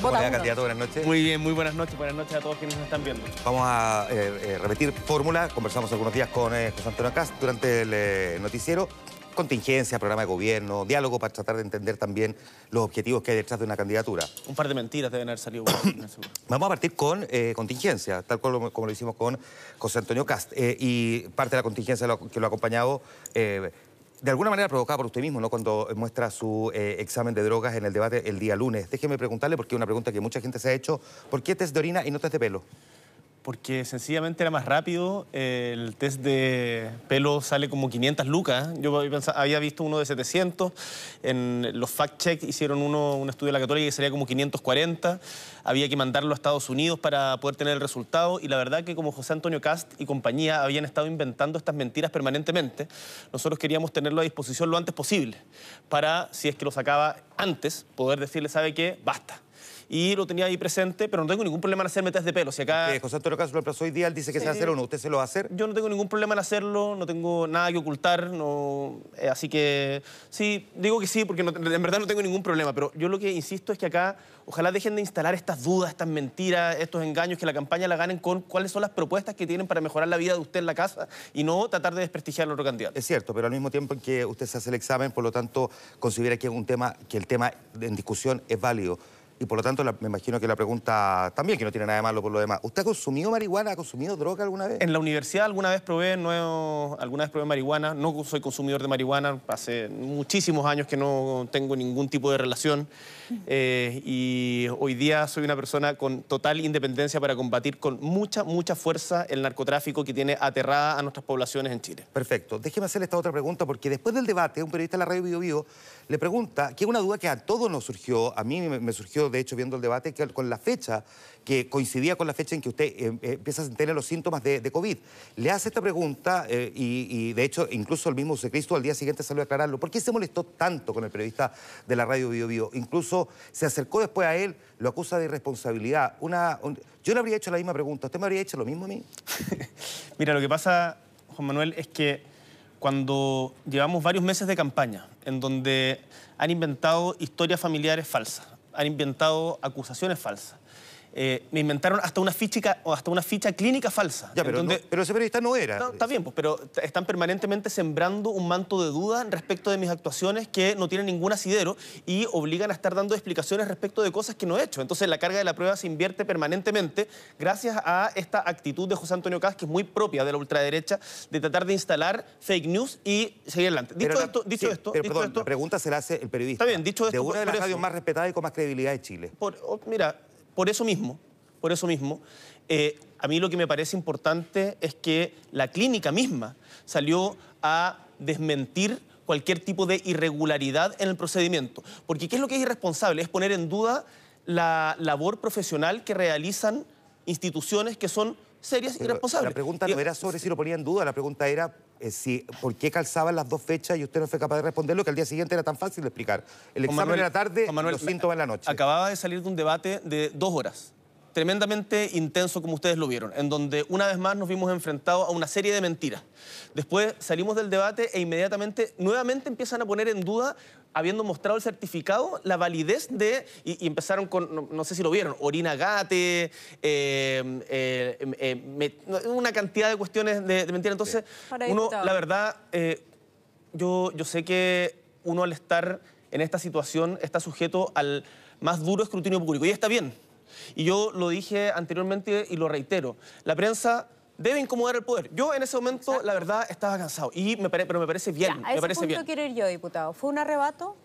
¿Cómo le va, uno. candidato? Buenas noches. Muy bien, muy buenas noches, buenas noches a todos quienes nos están viendo. Vamos a eh, eh, repetir fórmula. Conversamos algunos días con eh, José Antonio Cast durante el eh, noticiero. Contingencia, programa de gobierno, diálogo para tratar de entender también los objetivos que hay detrás de una candidatura. Un par de mentiras deben haber salido. Vamos a partir con eh, contingencia, tal como, como lo hicimos con José Antonio Cast. Eh, y parte de la contingencia lo- que lo ha acompañado, eh, de alguna manera provocada por usted mismo, ¿no? cuando muestra su eh, examen de drogas en el debate el día lunes. Déjeme preguntarle, porque es una pregunta que mucha gente se ha hecho, ¿por qué test de orina y no test de pelo? Porque sencillamente era más rápido. eh, El test de pelo sale como 500 lucas. Yo había visto uno de 700. En los fact-check hicieron uno, un estudio de la Católica que salía como 540. Había que mandarlo a Estados Unidos para poder tener el resultado. Y la verdad que como José Antonio Cast y compañía habían estado inventando estas mentiras permanentemente, nosotros queríamos tenerlo a disposición lo antes posible. Para, si es que lo sacaba antes, poder decirle, ¿sabe qué? Basta. Y lo tenía ahí presente, pero no tengo ningún problema en hacerme test de pelo. Si acá... Eh, José Antonio Cast lo reemplazó hoy día, él dice que se va a Sí. hacer uno. ¿Usted se lo va a hacer? Yo no tengo ningún problema en hacerlo, no tengo nada que ocultar, no, eh, así que sí, digo que sí, porque no- en verdad no tengo ningún problema, pero yo lo que insisto es que acá ojalá dejen de instalar estas dudas, estas mentiras, estos engaños, que la campaña la ganen con cuáles son las propuestas que tienen para mejorar la vida de usted en la casa y no tratar de desprestigiar al otro candidato. Es cierto, pero al mismo tiempo en que usted se hace el examen, por lo tanto, considera que, es un tema, que el tema en discusión es válido. Y por lo tanto, la- me imagino que la pregunta también, que no tiene nada de malo por lo demás. ¿Usted ha consumido marihuana? ¿Ha consumido droga alguna vez? En la universidad alguna vez probé, no, alguna vez probé marihuana, no soy consumidor de marihuana, hace muchísimos años que no tengo ningún tipo de relación eh, y hoy día soy una persona con total independencia para combatir con mucha, mucha fuerza el narcotráfico que tiene aterrada a nuestras poblaciones en Chile. Perfecto. Déjeme hacerle esta otra pregunta, porque después del debate, un periodista de la radio Bio Bio le pregunta, que es una duda que a todos nos surgió, a mí me surgió, de hecho, viendo el debate, que con la fecha, que coincidía con la fecha en que usted eh, empieza a tener los síntomas de, COVID. Le hace esta pregunta, eh, y, de hecho, incluso el mismo Cristo al día siguiente salió a aclararlo. ¿Por qué se molestó tanto con el periodista de la radio Bio Bio? Incluso se acercó después a él, lo acusa de irresponsabilidad. Una, un- yo le habría hecho la misma pregunta. ¿Usted me habría hecho lo mismo a mí? Mira, lo que pasa, Juan Manuel, es que cuando llevamos varios meses de campaña, en donde han inventado historias familiares falsas, han inventado acusaciones falsas, eh, me inventaron hasta una ficha, hasta una ficha clínica falsa. Ya, pero, donde- no- pero ese periodista no era. No, está bien, pues, pero están permanentemente sembrando un manto de duda respecto de mis actuaciones que no tienen ningún asidero y obligan a estar dando explicaciones respecto de cosas que no he hecho. Entonces la carga de la prueba se invierte permanentemente gracias a esta actitud de José Antonio Caz, que es muy propia de la ultraderecha, de tratar de instalar fake news y seguir adelante. Dicho Pero la- esto, dicho sí, esto, pero dicho perdón, esto, la pregunta se la hace el periodista. Está bien, dicho De esto, una de las radios más respetadas y con más credibilidad de Chile. por- oh, mira, por eso mismo, por eso mismo, eh, a mí lo que me parece importante es que la clínica misma salió a desmentir cualquier tipo de irregularidad en el procedimiento. Porque ¿qué es lo que es irresponsable? Es poner en duda la labor profesional que realizan instituciones que son serias y Pero responsables. La pregunta no era sobre si lo ponía en duda, la pregunta era eh, si, por qué calzaban las dos fechas y usted no fue capaz de responderlo, que al día siguiente era tan fácil de explicar. El Juan examen Manuel- era tarde, Manuel, los síntomas en la noche. Acababa de salir de un debate de dos horas, tremendamente intenso como ustedes lo vieron, en donde una vez más nos vimos enfrentados a una serie de mentiras. Después salimos del debate e inmediatamente, nuevamente empiezan a poner en duda, habiendo mostrado el certificado, la validez de, y, y empezaron con, no, no sé si lo vieron, orina gate, eh, eh, eh, me- una cantidad de cuestiones de, de mentiras. Entonces, uno, la verdad, yo, yo sé que uno al estar en esta situación está sujeto al más duro escrutinio público y está bien. Y yo lo dije anteriormente y lo reitero. La prensa debe incomodar al poder. Yo en ese momento, la verdad, estaba cansado. Y me pare- pero me parece bien. Ya, a me ese parece punto bien. quiero ir yo, diputado. ¿Fue un arrebato?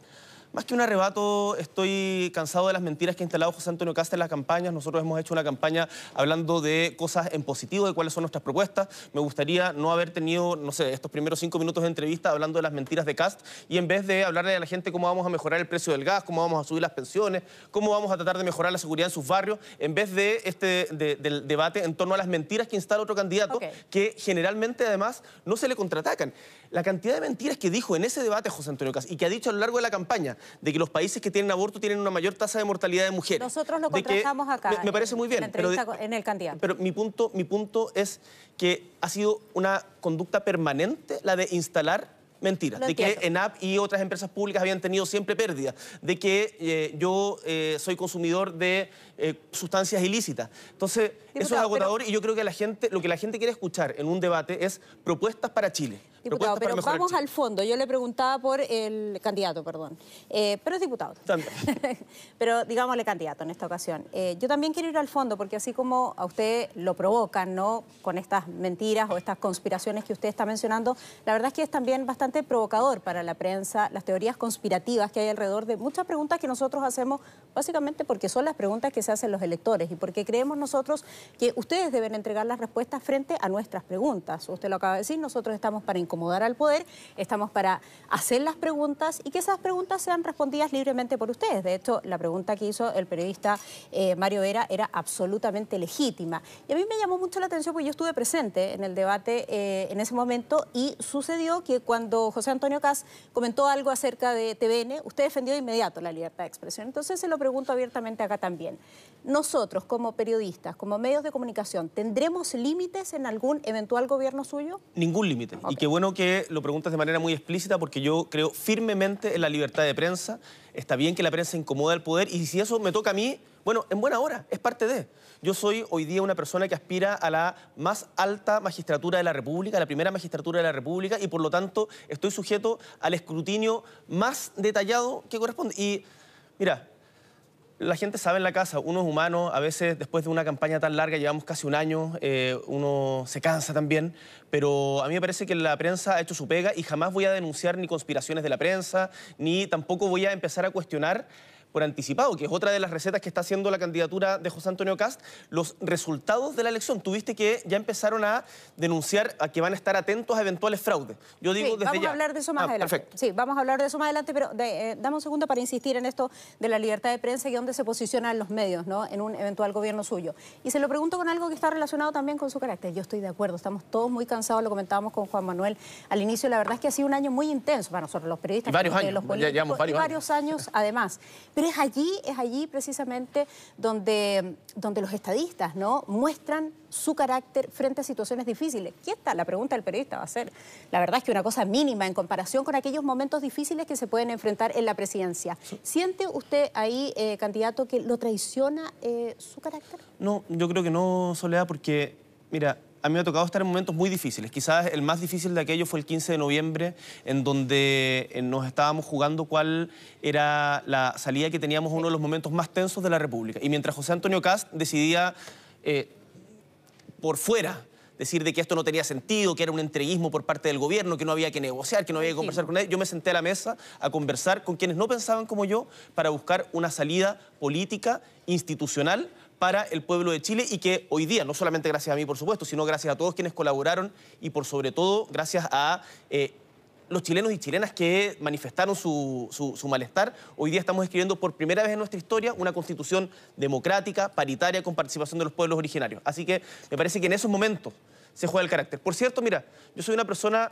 Más que un arrebato, estoy cansado de las mentiras que ha instalado José Antonio Casta en las campañas. Nosotros hemos hecho una campaña hablando de cosas en positivo, de cuáles son nuestras propuestas. Me gustaría no haber tenido, no sé, estos primeros cinco minutos de entrevista hablando de las mentiras de Cast y en vez de hablarle a la gente cómo vamos a mejorar el precio del gas, cómo vamos a subir las pensiones, cómo vamos a tratar de mejorar la seguridad en sus barrios, en vez de este de- del debate en torno a las mentiras que instala otro candidato, que generalmente además no se le contraatacan. La cantidad de mentiras que dijo en ese debate José Antonio Cast y que ha dicho a lo largo de la campaña de que los países que tienen aborto tienen una mayor tasa de mortalidad de mujeres. Nosotros lo que- contrastamos acá. Me, me parece muy bien. En pero de- en el candidato. pero mi punto, mi punto es que ha sido una conducta permanente la de instalar Mentiras, de que. ENAP y otras empresas públicas habían tenido siempre pérdidas, de que eh, yo eh, soy consumidor de eh, sustancias ilícitas. Entonces, eso es agotador y yo creo que la gente, lo que la gente quiere escuchar en un debate es propuestas para Chile. Diputado, pero vamos Chile. al fondo. Yo le preguntaba por el candidato, perdón. Pero es diputado. También. pero digámosle candidato en esta ocasión. Yo también quiero ir al fondo, porque así como a usted lo provocan, ¿no? Con estas mentiras o estas conspiraciones que usted está mencionando, la verdad es que es también bastante provocador para la prensa las teorías conspirativas que hay alrededor de muchas preguntas que nosotros hacemos, básicamente porque son las preguntas que se hacen los electores y porque creemos nosotros que ustedes deben entregar las respuestas frente a nuestras preguntas. Usted lo acaba de decir, nosotros estamos para incomodar al poder, estamos para hacer las preguntas y que esas preguntas sean respondidas libremente por ustedes. De hecho, la pregunta que hizo el periodista eh, Mario Vera era absolutamente legítima. Y a mí me llamó mucho la atención porque yo estuve presente en el debate eh, en ese momento y sucedió que cuando José Antonio Cas comentó algo acerca de TVN, usted defendió de inmediato la libertad de expresión. Entonces se lo pregunto abiertamente acá también. Nosotros, como periodistas, como medios de comunicación, ¿tendremos límites en algún eventual gobierno suyo? Ningún límite. Y qué bueno que lo preguntas de manera muy explícita porque yo creo firmemente en la libertad de prensa. Está bien que la prensa incomoda al poder y si eso me toca a mí, bueno, en buena hora, es parte de. Yo soy hoy día una persona que aspira a la más alta magistratura de la República, la primera magistratura de la República y por lo tanto estoy sujeto al escrutinio más detallado que corresponde. Y mira, la gente sabe en la casa, uno es a veces después de una campaña tan larga, llevamos casi un año, eh, uno se cansa también, pero a mí me parece que la prensa ha hecho su pega y jamás voy a denunciar ni conspiraciones de la prensa, ni tampoco voy a empezar a cuestionar por anticipado, que es otra de las recetas que está haciendo la candidatura de José Antonio Cast, los resultados de la elección. Tuviste que ya empezaron a denunciar a que van a estar atentos a eventuales fraudes. Yo digo Sí, desde vamos ya. a hablar de eso más Ah, adelante. Perfecto. Sí, vamos a hablar de eso más adelante, pero de- eh, dame un segundo para insistir en esto de la libertad de prensa y dónde se posicionan los medios ¿no? en un eventual gobierno suyo. Y se lo pregunto con algo que está relacionado también con su carácter. Yo estoy de acuerdo, estamos todos muy cansados, lo comentábamos con Juan Manuel al inicio. La verdad es que ha sido un año muy intenso para nosotros, los periodistas, Y varios años, los ya políticos, llevamos varios y años. varios años además. Pero es allí, es allí precisamente donde, donde los estadistas ¿no? muestran su carácter frente a situaciones difíciles. ¿Qué está? La pregunta del periodista va a ser, la verdad es que una cosa mínima en comparación con aquellos momentos difíciles que se pueden enfrentar en la presidencia. ¿Siente usted ahí, eh, candidato, que lo traiciona eh, su carácter? No, yo creo que no, Soledad, porque, mira, a mí me ha tocado estar en momentos muy difíciles. Quizás el más difícil de aquello fue el 15 de noviembre, en donde eh, nos estábamos jugando cuál era la salida que teníamos uno de los momentos más tensos de la República. Y mientras José Antonio Cast decidía eh, por fuera decir de que esto no tenía sentido, que era un entreguismo por parte del gobierno, que no había que negociar, que no había que conversar con nadie. Yo me senté a la mesa a conversar con quienes no pensaban como yo para buscar una salida política, institucional para el pueblo de Chile y que hoy día, no solamente gracias a mí, por supuesto, sino gracias a todos quienes colaboraron y por sobre todo gracias a... eh, los chilenos y chilenas que manifestaron su, su- su malestar, hoy día estamos escribiendo por primera vez en nuestra historia una constitución democrática, paritaria, con participación de los pueblos originarios. Así que me parece que en esos momentos se juega el carácter. Por cierto, mira, yo soy una persona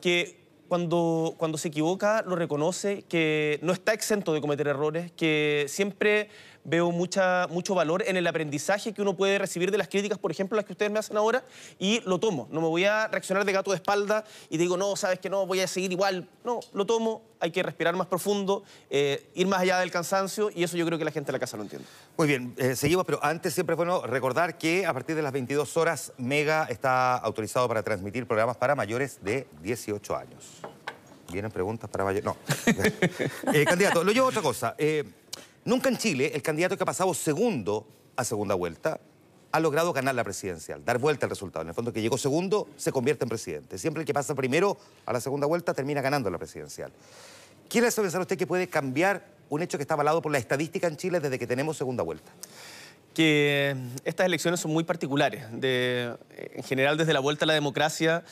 que cuando, cuando se equivoca lo reconoce, que no está exento de cometer errores, que siempre veo mucha, mucho valor en el aprendizaje que uno puede recibir de las críticas, por ejemplo, las que ustedes me hacen ahora, y lo tomo. No me voy a reaccionar de gato de espalda y digo, no, sabes que no, voy a seguir igual. No, lo tomo, hay que respirar más profundo, eh, ir más allá del cansancio, y eso yo creo que la gente de la casa lo entiende. Muy bien, eh, seguimos, pero antes siempre es bueno recordar que a partir de las 22 horas Mega está autorizado para transmitir programas para mayores de 18 años. ¿Vienen preguntas para mayores? No. Eh, candidato, lo llevo a otra cosa. Eh, nunca en Chile el candidato que ha pasado segundo a segunda vuelta ha logrado ganar la presidencial, dar vuelta al resultado. En el fondo, el que llegó segundo se convierte en presidente. Siempre el que pasa primero a la segunda vuelta termina ganando la presidencial. ¿Quién le hace pensar usted que puede cambiar un hecho que está avalado por la estadística en Chile desde que tenemos segunda vuelta? que estas elecciones son muy particulares. De- en general, desde la vuelta a la democracia,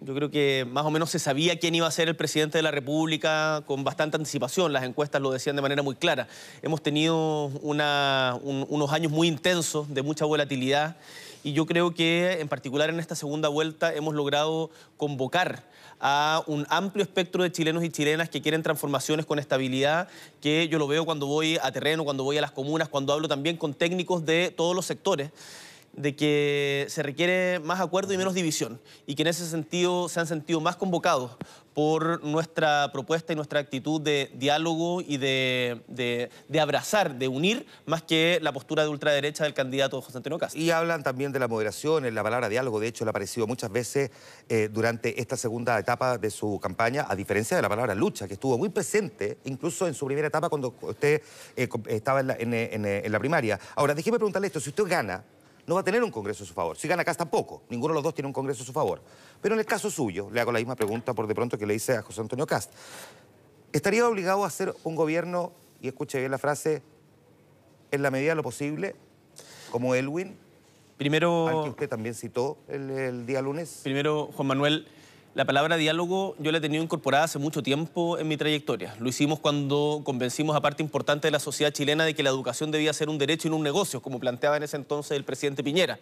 yo creo que más o menos se sabía quién iba a ser el presidente de la República con bastante anticipación. Las encuestas lo decían de manera muy clara. Hemos tenido unos años muy intensos, de mucha volatilidad, y yo creo que en particular en esta segunda vuelta hemos logrado convocar a un amplio espectro de chilenos y chilenas que quieren transformaciones con estabilidad, que yo lo veo cuando voy a terreno, cuando voy a las comunas, cuando hablo también con técnicos de todos los sectores. De que se requiere más acuerdo y menos división y que en ese sentido se han sentido más convocados por nuestra propuesta y nuestra actitud de diálogo y de, abrazar, de unir, más que la postura de ultraderecha del candidato José Antonio Castro. Y hablan también de la moderación, en la palabra diálogo, de hecho le ha aparecido muchas veces eh, durante esta segunda etapa de su campaña, a diferencia de la palabra lucha, que estuvo muy presente, incluso en su primera etapa cuando usted eh, estaba en la primaria. Ahora, déjeme preguntarle esto, si usted gana, no va a tener un Congreso a su favor. Si gana acá tampoco. Ninguno de los dos tiene un Congreso a su favor. Pero en el caso suyo, le hago la misma pregunta por de pronto que le hice a José Antonio Cast. ¿Estaría obligado a hacer un gobierno, y escuche bien la frase, en la medida de lo posible, como Elwin? Primero... Al que usted también citó el, el día lunes. Primero, Juan Manuel, la palabra diálogo yo la he tenido incorporada hace mucho tiempo en mi trayectoria. Lo hicimos cuando convencimos a parte importante de la sociedad chilena de que la educación debía ser un derecho y no un negocio, como planteaba en ese entonces el presidente Piñera.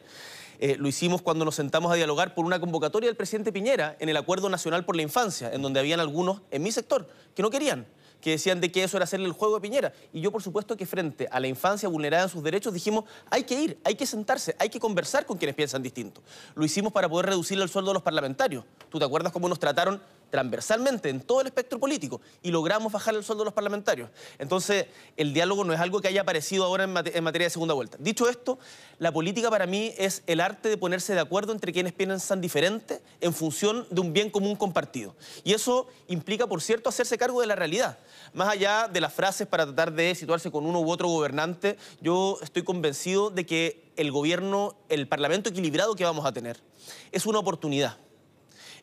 Eh, lo hicimos cuando nos sentamos a dialogar por una convocatoria del presidente Piñera en el Acuerdo Nacional por la Infancia, en donde habían algunos en mi sector que no querían que decían de que eso era hacerle el juego de Piñera. Y yo, por supuesto, que frente a la infancia vulnerada en sus derechos, dijimos, hay que ir, hay que sentarse, hay que conversar con quienes piensan distinto. Lo hicimos para poder reducir el sueldo de los parlamentarios. ¿Tú te acuerdas cómo nos trataron transversalmente en todo el espectro político y logramos bajar el sueldo de los parlamentarios. Entonces, el diálogo no es algo que haya aparecido ahora en, materia de segunda vuelta. Dicho esto, la política para mí es el arte de ponerse de acuerdo entre quienes piensan diferente en función de un bien común compartido. Y eso implica, por cierto, hacerse cargo de la realidad. Más allá de las frases para tratar de situarse con uno u otro gobernante, yo estoy convencido de que el gobierno, el parlamento equilibrado que vamos a tener, es una oportunidad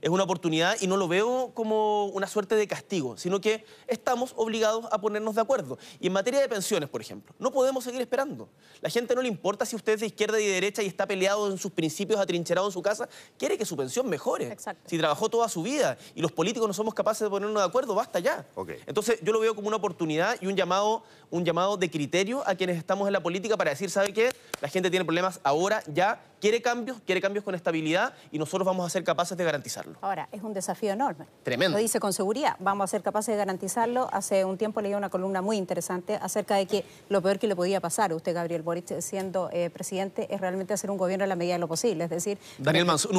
es una oportunidad y no lo veo como una suerte de castigo, sino que estamos obligados a ponernos de acuerdo. Y en materia de pensiones, por ejemplo, no podemos seguir esperando. La gente no le importa si usted es de izquierda y de derecha y está peleado en sus principios, atrincherado en su casa, quiere que su pensión mejore. Si trabajó toda su vida y los políticos no somos capaces de ponernos de acuerdo, basta ya. Entonces yo lo veo como una oportunidad y un llamado, un llamado de criterio a quienes estamos en la política para decir, ¿sabe qué? La gente tiene problemas ahora, ya, quiere cambios, quiere cambios con estabilidad y nosotros vamos a ser capaces de garantizarlo. Ahora, es un desafío enorme. Tremendo. Lo dice con seguridad, vamos a ser capaces de garantizarlo. Hace un tiempo leí una columna muy interesante acerca de que lo peor que le podía pasar a usted, Gabriel Boric, siendo eh, presidente, es realmente hacer un gobierno a la medida de lo posible. Es decir... Daniel Mansui,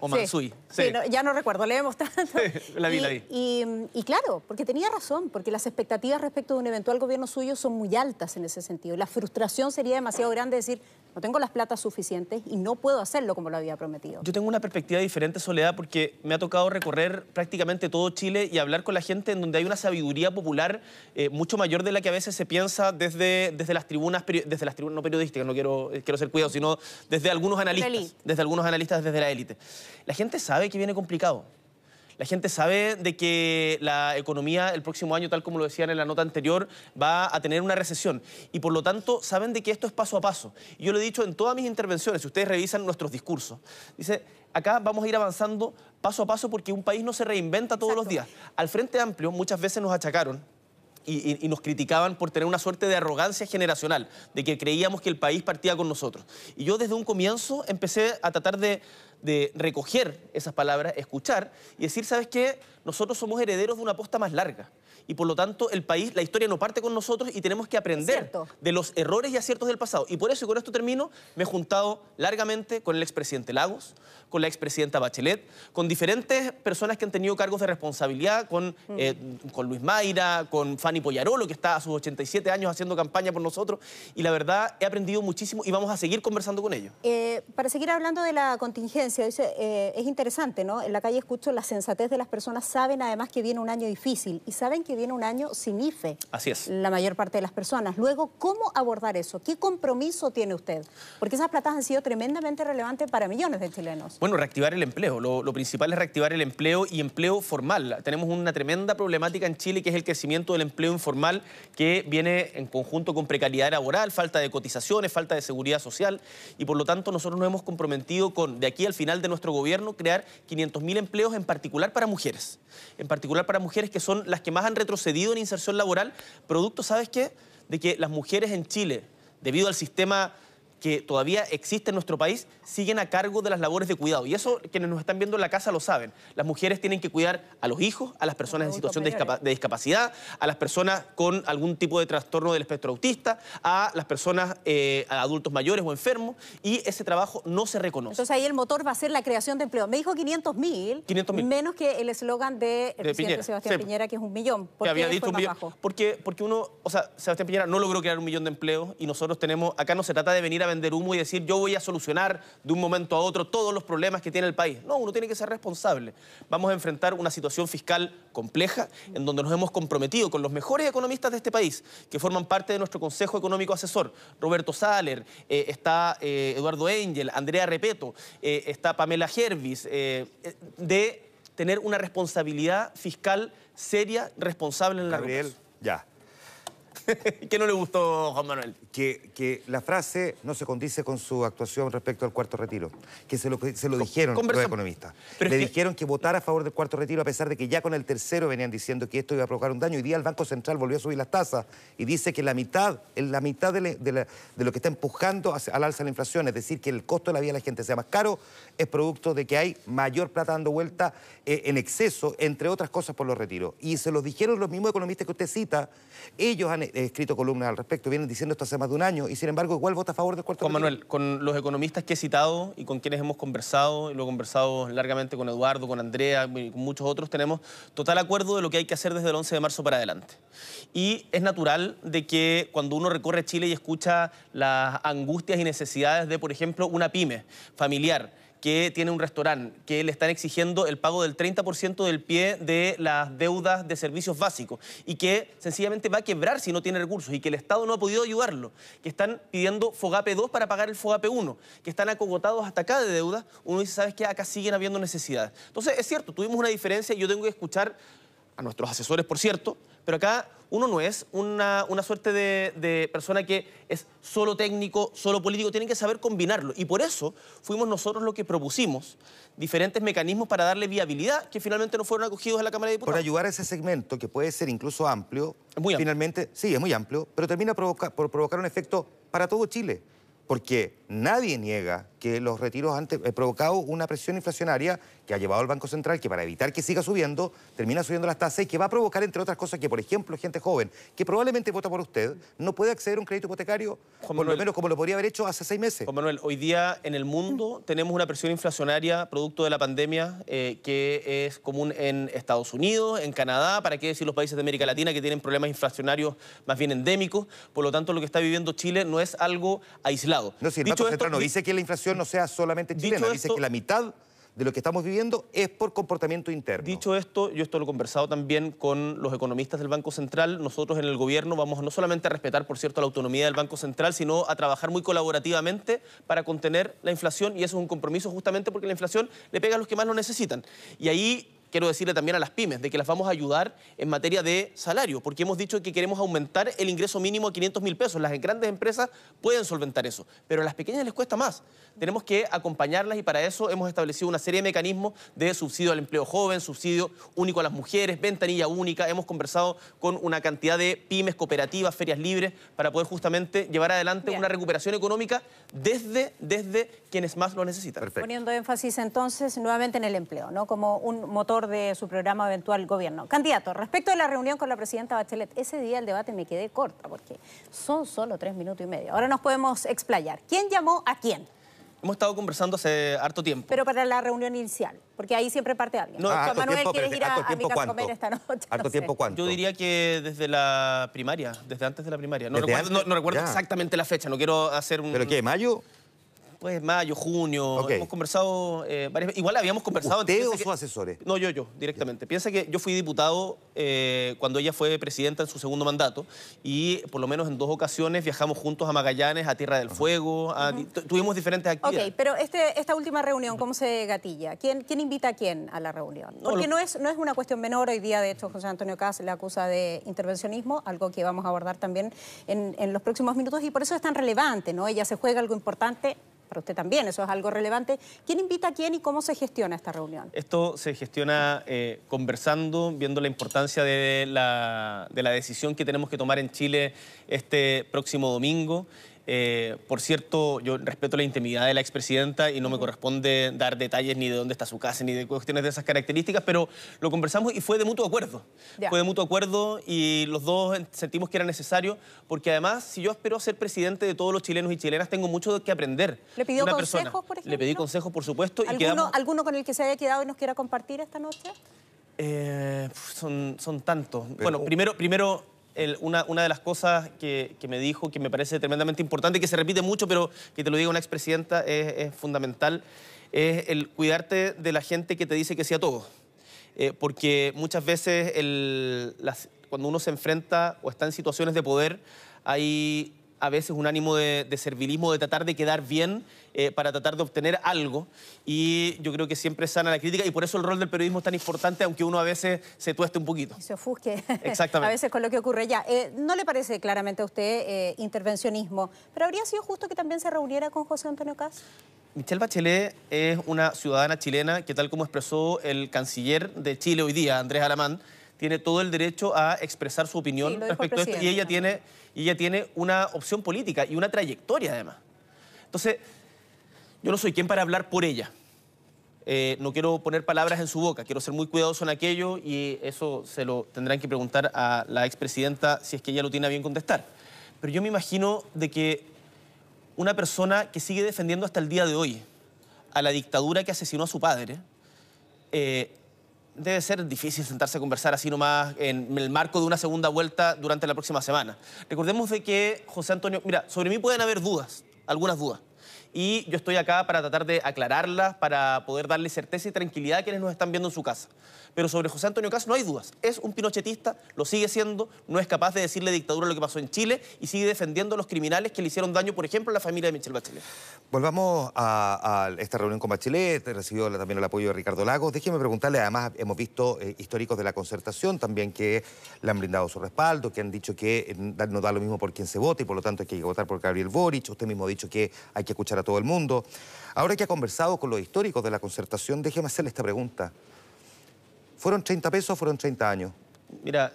o Mansui. Sí, ya no recuerdo, leemos tanto. la vi, y, la vi. Y, claro, porque tenía razón, porque las expectativas respecto de un eventual gobierno suyo son muy altas en ese sentido. La frustración sería demasiado grande decir, no tengo las platas suficientes y no puedo hacerlo como lo había prometido. Yo tengo una perspectiva diferente, Soledad, porque me ha tocado recorrer prácticamente todo Chile y hablar con la gente en donde hay una sabiduría popular eh, mucho mayor de la que a veces se piensa desde, desde las tribunas, desde las tribunas no periodísticas, no quiero, eh, quiero ser cuidado, sino desde algunos analistas, desde algunos analistas desde la élite. La gente sabe que viene complicado. La gente sabe de que la economía el próximo año, tal como lo decían en la nota anterior, va a tener una recesión. Y por lo tanto, saben de que esto es paso a paso. Y yo lo he dicho en todas mis intervenciones, si ustedes revisan nuestros discursos. Dice, acá vamos a ir avanzando paso a paso porque un país no se reinventa todos los días. Al Frente Amplio muchas veces nos achacaron y, nos criticaban por tener una suerte de arrogancia generacional, de que creíamos que el país partía con nosotros. Y yo desde un comienzo empecé a tratar de, de recoger esas palabras, escuchar y decir, ¿sabes qué? Nosotros somos herederos de una aposta más larga y por lo tanto el país, la historia no parte con nosotros y tenemos que aprender de los errores y aciertos del pasado. Y por eso, y con esto termino, me he juntado largamente con el expresidente Lagos, con la expresidenta Bachelet, con diferentes personas que han tenido cargos de responsabilidad, con, mm. eh, con Luis Mayra, con Fanny Poyarolo, que está a sus 87 años haciendo campaña por nosotros. Y la verdad, he aprendido muchísimo y vamos a seguir conversando con ellos. Eh, para seguir hablando de la contingencia, dice, eh, es interesante, ¿no? En la calle escucho la sensatez de las personas, saben además que viene un año difícil y saben que viene un año sin IFE. Así es. La mayor parte de las personas. Luego, ¿cómo abordar eso? ¿Qué compromiso tiene usted? Porque esas platas han sido tremendamente relevantes para millones de chilenos. Bueno, reactivar el empleo. Lo, principal es reactivar el empleo y empleo formal. Tenemos una tremenda problemática en Chile que es el crecimiento del empleo informal que viene en conjunto con precariedad laboral, falta de cotizaciones, falta de seguridad social y por lo tanto nosotros nos hemos comprometido con, de aquí al final de nuestro gobierno, crear 500.000 empleos en particular para mujeres. En particular para mujeres que son las que más han retrocedido en inserción laboral, producto, ¿sabes qué? De que las mujeres en Chile, debido al sistema que todavía existe en nuestro país siguen a cargo de las labores de cuidado. Y eso quienes nos están viendo en la casa lo saben. Las mujeres tienen que cuidar a los hijos, a las personas en situación de, discapacidad, a las personas con algún tipo de trastorno del espectro autista, a las personas eh, adultos mayores o enfermos, y ese trabajo no se reconoce. Entonces ahí el motor va a ser la creación de empleo. Me dijo 500 mil, menos que el eslogan de presidente Sebastián Piñera, que es un millón. ¿Por qué había dicho un millón? Porque, porque uno, o sea, Sebastián Piñera no logró crear un millón de empleos y nosotros tenemos, acá no se trata de venir a vender humo y decir yo voy a solucionar de un momento a otro todos los problemas que tiene el país. No, uno tiene que ser responsable. Vamos a enfrentar una situación fiscal compleja en donde nos hemos comprometido con los mejores economistas de este país que forman parte de nuestro Consejo Económico Asesor. Roberto Saler, eh, está eh, Eduardo Engel, Andrea Repeto, eh, está Pamela Hervis, de tener una responsabilidad fiscal seria, responsable en la Gabriel, ya. ¿Qué no le gustó Juan Manuel? Que, que, la frase no se condice con su actuación respecto al cuarto retiro. Que se lo, se lo dijeron los economistas. Le dijeron que votara a favor del cuarto retiro a pesar de que ya con el tercero venían diciendo que esto iba a provocar un daño. Hoy día el Banco Central volvió a subir las tasas y dice que la mitad, la mitad de, lo que está empujando al alza la inflación, es decir, que el costo de la vida de la gente sea más caro, es producto de que hay mayor plata dando vuelta eh, en exceso, entre otras cosas por los retiros. Y se los dijeron los mismos economistas que usted cita. Ellos han escrito columnas al respecto, vienen diciendo esto hace más de un año y sin embargo igual vota a favor del cuarto Juan Manuel, con los economistas que he citado y con quienes hemos conversado, y lo he conversado largamente con Eduardo, con Andrea y con muchos otros, tenemos total acuerdo de lo que hay que hacer desde el 11 de marzo para adelante. Y es natural de que cuando uno recorre Chile y escucha las angustias y necesidades de, por ejemplo, una pyme familiar, que tiene un restaurante, que le están exigiendo el pago del 30% del pie de las deudas de servicios básicos y que sencillamente va a quebrar si no tiene recursos y que el Estado no ha podido ayudarlo, que están pidiendo FOGAPE 2 para pagar el FOGAPE 1, que están acogotados hasta acá de deudas, uno dice, ¿sabes qué? Acá siguen habiendo necesidades. Entonces, es cierto, tuvimos una diferencia y yo tengo que escuchar a nuestros asesores, por cierto, pero acá uno no es una, suerte de, persona que es solo técnico, solo político, tienen que saber combinarlo. Y por eso fuimos nosotros los que propusimos diferentes mecanismos para darle viabilidad que finalmente no fueron acogidos en la Cámara de Diputados. Por ayudar a ese segmento, que puede ser incluso amplio, finalmente, sí, es muy amplio, pero termina por provocar un efecto para todo Chile. Porque nadie niega que los retiros han provocado una presión inflacionaria que ha llevado al Banco Central, que para evitar que siga subiendo, termina subiendo las tasas y que va a provocar, entre otras cosas, que, por ejemplo, gente joven que probablemente vota por usted no puede acceder a un crédito hipotecario, por lo menos como lo podría haber hecho hace seis meses. Juan Manuel, hoy día en el mundo tenemos una presión inflacionaria producto de la pandemia eh, que es común en Estados Unidos, en Canadá, para qué decir los países de América Latina que tienen problemas inflacionarios más bien endémicos. Por lo tanto, lo que está viviendo Chile no es algo aislado. No, si el Banco Central no dice que la inflación no sea solamente chilena, dice que la mitad de lo que estamos viviendo es por comportamiento interno. Dicho esto, yo esto lo he conversado también con los economistas del Banco Central. Nosotros en el gobierno vamos no solamente a respetar, por cierto, la autonomía del Banco Central, sino a trabajar muy colaborativamente para contener la inflación y eso es un compromiso justamente porque la inflación le pega a los que más lo necesitan. Y ahí quiero decirle también a las pymes de que las vamos a ayudar en materia de salario, porque hemos dicho que queremos aumentar el ingreso mínimo a 500 mil pesos. Las grandes empresas pueden solventar eso, pero a las pequeñas les cuesta más. Tenemos que acompañarlas y para eso hemos establecido una serie de mecanismos de subsidio al empleo joven, subsidio único a las mujeres, ventanilla única. Hemos conversado con una cantidad de pymes, cooperativas, ferias libres, para poder justamente llevar adelante una recuperación económica desde, desde quienes más lo necesitan. Poniendo énfasis entonces nuevamente en el empleo, ¿no? Como un motor de su programa eventual gobierno. Candidato, respecto a la reunión con la presidenta Bachelet, ese día el debate me quedé corta porque son solo tres minutos y medio. Ahora nos podemos explayar. ¿Quién llamó a quién? Hemos estado conversando hace harto tiempo. Pero para la reunión inicial, porque ahí siempre parte alguien. No, ah, Manuel, ¿quieres ir a, a mi casa a comer esta noche? ¿Harto tiempo cuánto? Yo diría que desde la primaria, desde antes de la primaria. No recuerdo, no, recuerdo exactamente la fecha, no quiero hacer un... ¿Pero qué, mayo? Mayo, junio, hemos conversado eh, varias Igual habíamos conversado... ¿Usted o sus asesores? No, yo, yo, directamente. Piensa que yo fui diputado eh, cuando ella fue presidenta en su segundo mandato y por lo menos en dos ocasiones viajamos juntos a Magallanes, a Tierra del Fuego, tuvimos diferentes actividades. Ok, pero este, esta última reunión, ¿cómo se gatilla? ¿Quién, quién invita a quién a la reunión? Porque no, es, no es una cuestión menor. Hoy día, de hecho, José Antonio Cas le acusa de intervencionismo, algo que vamos a abordar también en, en los próximos minutos y por eso es tan relevante, ¿no? Ella se juega algo importante para usted también, eso es algo relevante. ¿Quién invita a quién y cómo se gestiona esta reunión? Esto se gestiona eh, conversando, viendo la importancia de la, de la decisión que tenemos que tomar en Chile este próximo domingo. Eh, por cierto, yo respeto la intimidad de la expresidenta y no me corresponde dar detalles ni de dónde está su casa ni de cuestiones de esas características, pero lo conversamos y fue de mutuo acuerdo. Fue de mutuo acuerdo y los dos sentimos que era necesario, porque además, si yo espero ser presidente de todos los chilenos y chilenas, tengo mucho que aprender. ¿Le pidió consejos, por ejemplo? Le pedí consejos, por supuesto. ¿Alguno, ¿Alguno con el que se haya quedado y nos quiera compartir esta noche? Eh, son, son tantos. bueno, primero, primero una, una, de las cosas que, que, me dijo, que me parece tremendamente importante, que se repite mucho, pero que te lo diga una expresidenta, es, es fundamental, es el cuidarte de la gente que te dice que sí a todo. Eh, porque muchas veces el, las, cuando uno se enfrenta o está en situaciones de poder, hay a veces un ánimo de, servilismo, de tratar de quedar bien eh, para tratar de obtener algo. Y yo creo que siempre sana la crítica y por eso el rol del periodismo es tan importante, aunque uno a veces se tueste un poquito. se ofusque. Exactamente. a veces con lo que ocurre ya. Eh, ¿No le parece claramente a usted eh, intervencionismo? ¿Pero habría sido justo que también se reuniera con José Antonio Caz? Michelle Bachelet es una ciudadana chilena que, tal como expresó el canciller de Chile hoy día, Andrés Alamán, tiene todo el derecho a expresar su opinión respecto a esto y ella tiene y ella tiene una opción política y una trayectoria además. Entonces, yo no soy quien para hablar por ella. Eh, no quiero poner palabras en su boca, quiero ser muy cuidadoso en aquello y eso se lo tendrán que preguntar a la expresidenta si es que ella lo tiene a bien contestar. Pero yo me imagino de que una persona que sigue defendiendo hasta el día de hoy a la dictadura que asesinó a su padre, eh, debe ser difícil sentarse a conversar así nomás en el marco de una segunda vuelta durante la próxima semana. Recordemos de que José Antonio, mira, sobre mí pueden haber dudas, algunas dudas. Y yo estoy acá para tratar de aclararlas, para poder darle certeza y tranquilidad a quienes nos están viendo en su casa. Pero sobre José Antonio Caz no hay dudas. Es un pinochetista, lo sigue siendo, no es capaz de decirle dictadura lo que pasó en Chile y sigue defendiendo a los criminales que le hicieron daño, por ejemplo, a la familia de Michelle Bachelet. Volvamos a, esta reunión con Bachelet, recibió también el apoyo de Ricardo Lagos. Déjeme preguntarle, además hemos visto eh, históricos de la concertación también que le han brindado su respaldo, que han dicho que eh, no da lo mismo por quien se vote y por lo tanto hay que votar por Gabriel Boric. Usted mismo ha dicho que hay que escuchar a todo el mundo. Ahora que ha conversado con los históricos de la concertación, déjeme hacerle esta pregunta. ¿Fueron 30 pesos o fueron 30 años? Mira,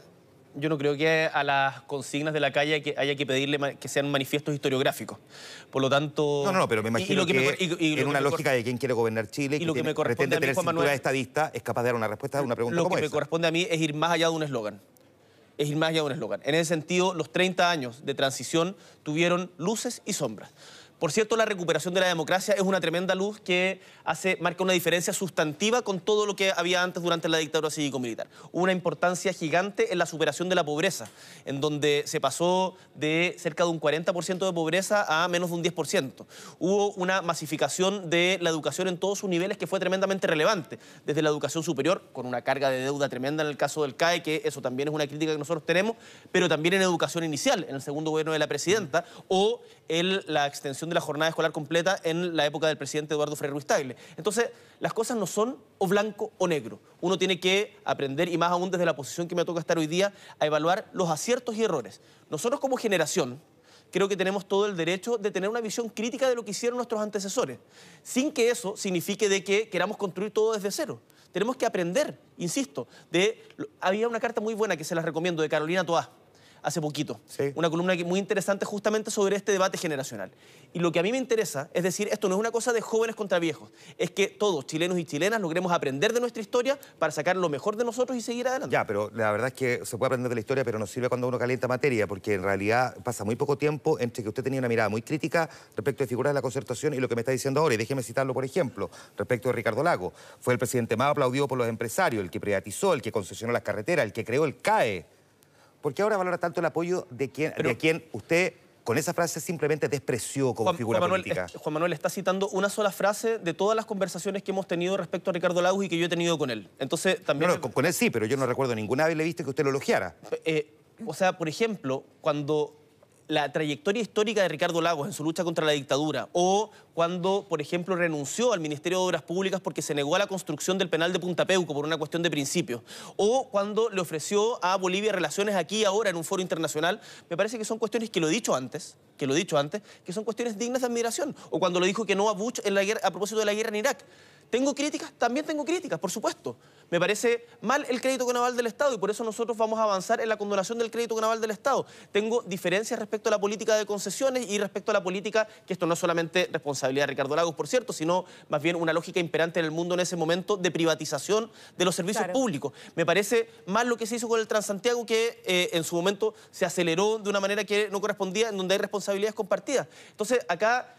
yo no creo que a las consignas de la calle haya que pedirle que sean manifiestos historiográficos. Por lo tanto... No, no, no pero me imagino que, en una lógica de quién quiere gobernar Chile y, lo que, me pretende tener Juan Manuel, estadista es capaz de dar una respuesta a una pregunta Lo que me corresponde a mí es ir más allá de un eslogan. Es ir más allá de un eslogan. En ese sentido, los 30 años de transición tuvieron luces y sombras. Por cierto, la recuperación de la democracia es una tremenda luz que hace, marca una diferencia sustantiva con todo lo que había antes durante la dictadura cívico-militar. Una importancia gigante en la superación de la pobreza, en donde se pasó de cerca de un 40% de pobreza a menos de un 10%. Hubo una masificación de la educación en todos sus niveles que fue tremendamente relevante, desde la educación superior, con una carga de deuda tremenda en el caso del CAE, que eso también es una crítica que nosotros tenemos, pero también en educación inicial, en el segundo gobierno de la presidenta, o la extensión de la jornada escolar completa en la época del presidente Eduardo Frei Ruiz Tagle. Entonces, las cosas no son o blanco o negro. Uno tiene que aprender, y más aún desde la posición que me toca estar hoy día, a evaluar los aciertos y errores. Nosotros como generación, creo que tenemos todo el derecho de tener una visión crítica de lo que hicieron nuestros antecesores, sin que eso signifique de que queramos construir todo desde cero. Tenemos que aprender, insisto, de... Había una carta muy buena que se las recomiendo de Carolina Toá, hace poquito. Una columna muy interesante justamente sobre este debate generacional. Y lo que a mí me interesa es decir, esto no es una cosa de jóvenes contra viejos, es que todos, chilenos y chilenas, logremos aprender de nuestra historia para sacar lo mejor de nosotros y seguir adelante. Ya, pero la verdad es que se puede aprender de la historia, pero no sirve cuando uno calienta materia, porque en realidad pasa muy poco tiempo entre que usted tenía una mirada muy crítica respecto de figuras de la concertación y lo que me está diciendo ahora. Y déjeme citarlo, por ejemplo, respecto de Ricardo Lago. Fue el presidente más aplaudido por los empresarios, el que privatizó, el que concesionó las carreteras, el que creó el CAE. ¿Por qué ahora valora tanto el apoyo de quien, de quien usted con esa frase simplemente despreció como figura política. Juan Manuel está citando una sola frase de todas las conversaciones que hemos tenido respecto a Ricardo Lagos y que yo he tenido con él. Entonces también. No, no, con, él sí, pero yo no recuerdo ninguna vez le viste que usted lo elogiara. Eh, o sea, por ejemplo, cuando la trayectoria histórica de Ricardo Lagos en su lucha contra la dictadura, o cuando, por ejemplo, renunció al Ministerio de Obras Públicas porque se negó a la construcción del penal de Punta Peuco por una cuestión de principio, o cuando le ofreció a Bolivia relaciones aquí y ahora en un foro internacional, me parece que son cuestiones que lo he dicho antes, que lo he dicho antes, que son cuestiones dignas de admiración, o cuando lo dijo que no a Bush en la guerra, a propósito de la guerra en Irak ¿Tengo críticas? También tengo críticas, por supuesto. Me parece mal el crédito con aval del Estado y por eso nosotros vamos a avanzar en la condonación del crédito con aval del Estado. Tengo diferencias respecto a la política de concesiones y respecto a la política, que esto no es solamente responsabilidad de Ricardo Lagos, por cierto, sino más bien una lógica imperante en el mundo en ese momento de privatización de los servicios públicos. Me parece mal lo que se hizo con el Transantiago, que eh, en su momento se aceleró de una manera que no correspondía, en donde hay responsabilidades compartidas. Entonces, acá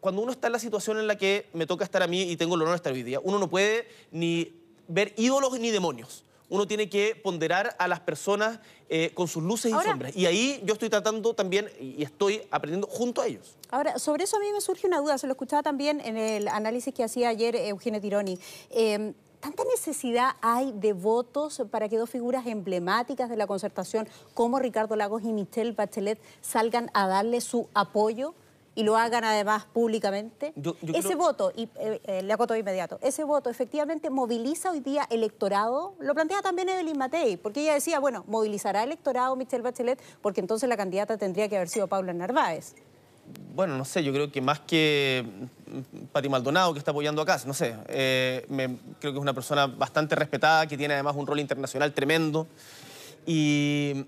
cuando uno está en la situación en la que me toca estar a mí y tengo el honor de estar hoy día, uno no puede ni ver ídolos ni demonios. Uno tiene que ponderar a las personas eh, con sus luces y sombras. Y ahí yo estoy tratando también y estoy aprendiendo junto a ellos. Ahora, sobre eso a mí me surge una duda, se lo escuchaba también en el análisis que hacía ayer Eugenio Tironi. Em, ¿Tanta necesidad hay de votos para que dos figuras emblemáticas de la concertación como Ricardo Lagos y Michelle Bachelet salgan a darle su apoyo? Y lo hagan además públicamente. ese voto, y eh, eh, le acoto inmediato, ese voto efectivamente moviliza hoy día electorado, lo plantea también Evelyn Matei, porque ella decía, bueno, movilizará electorado Michelle Bachelet, porque entonces la candidata tendría que haber sido Paula Narváez. Bueno, no sé, yo creo que más que Pati Maldonado que está apoyando acá, no sé, eh, creo que es una persona bastante respetada, que tiene además un rol internacional tremendo. Y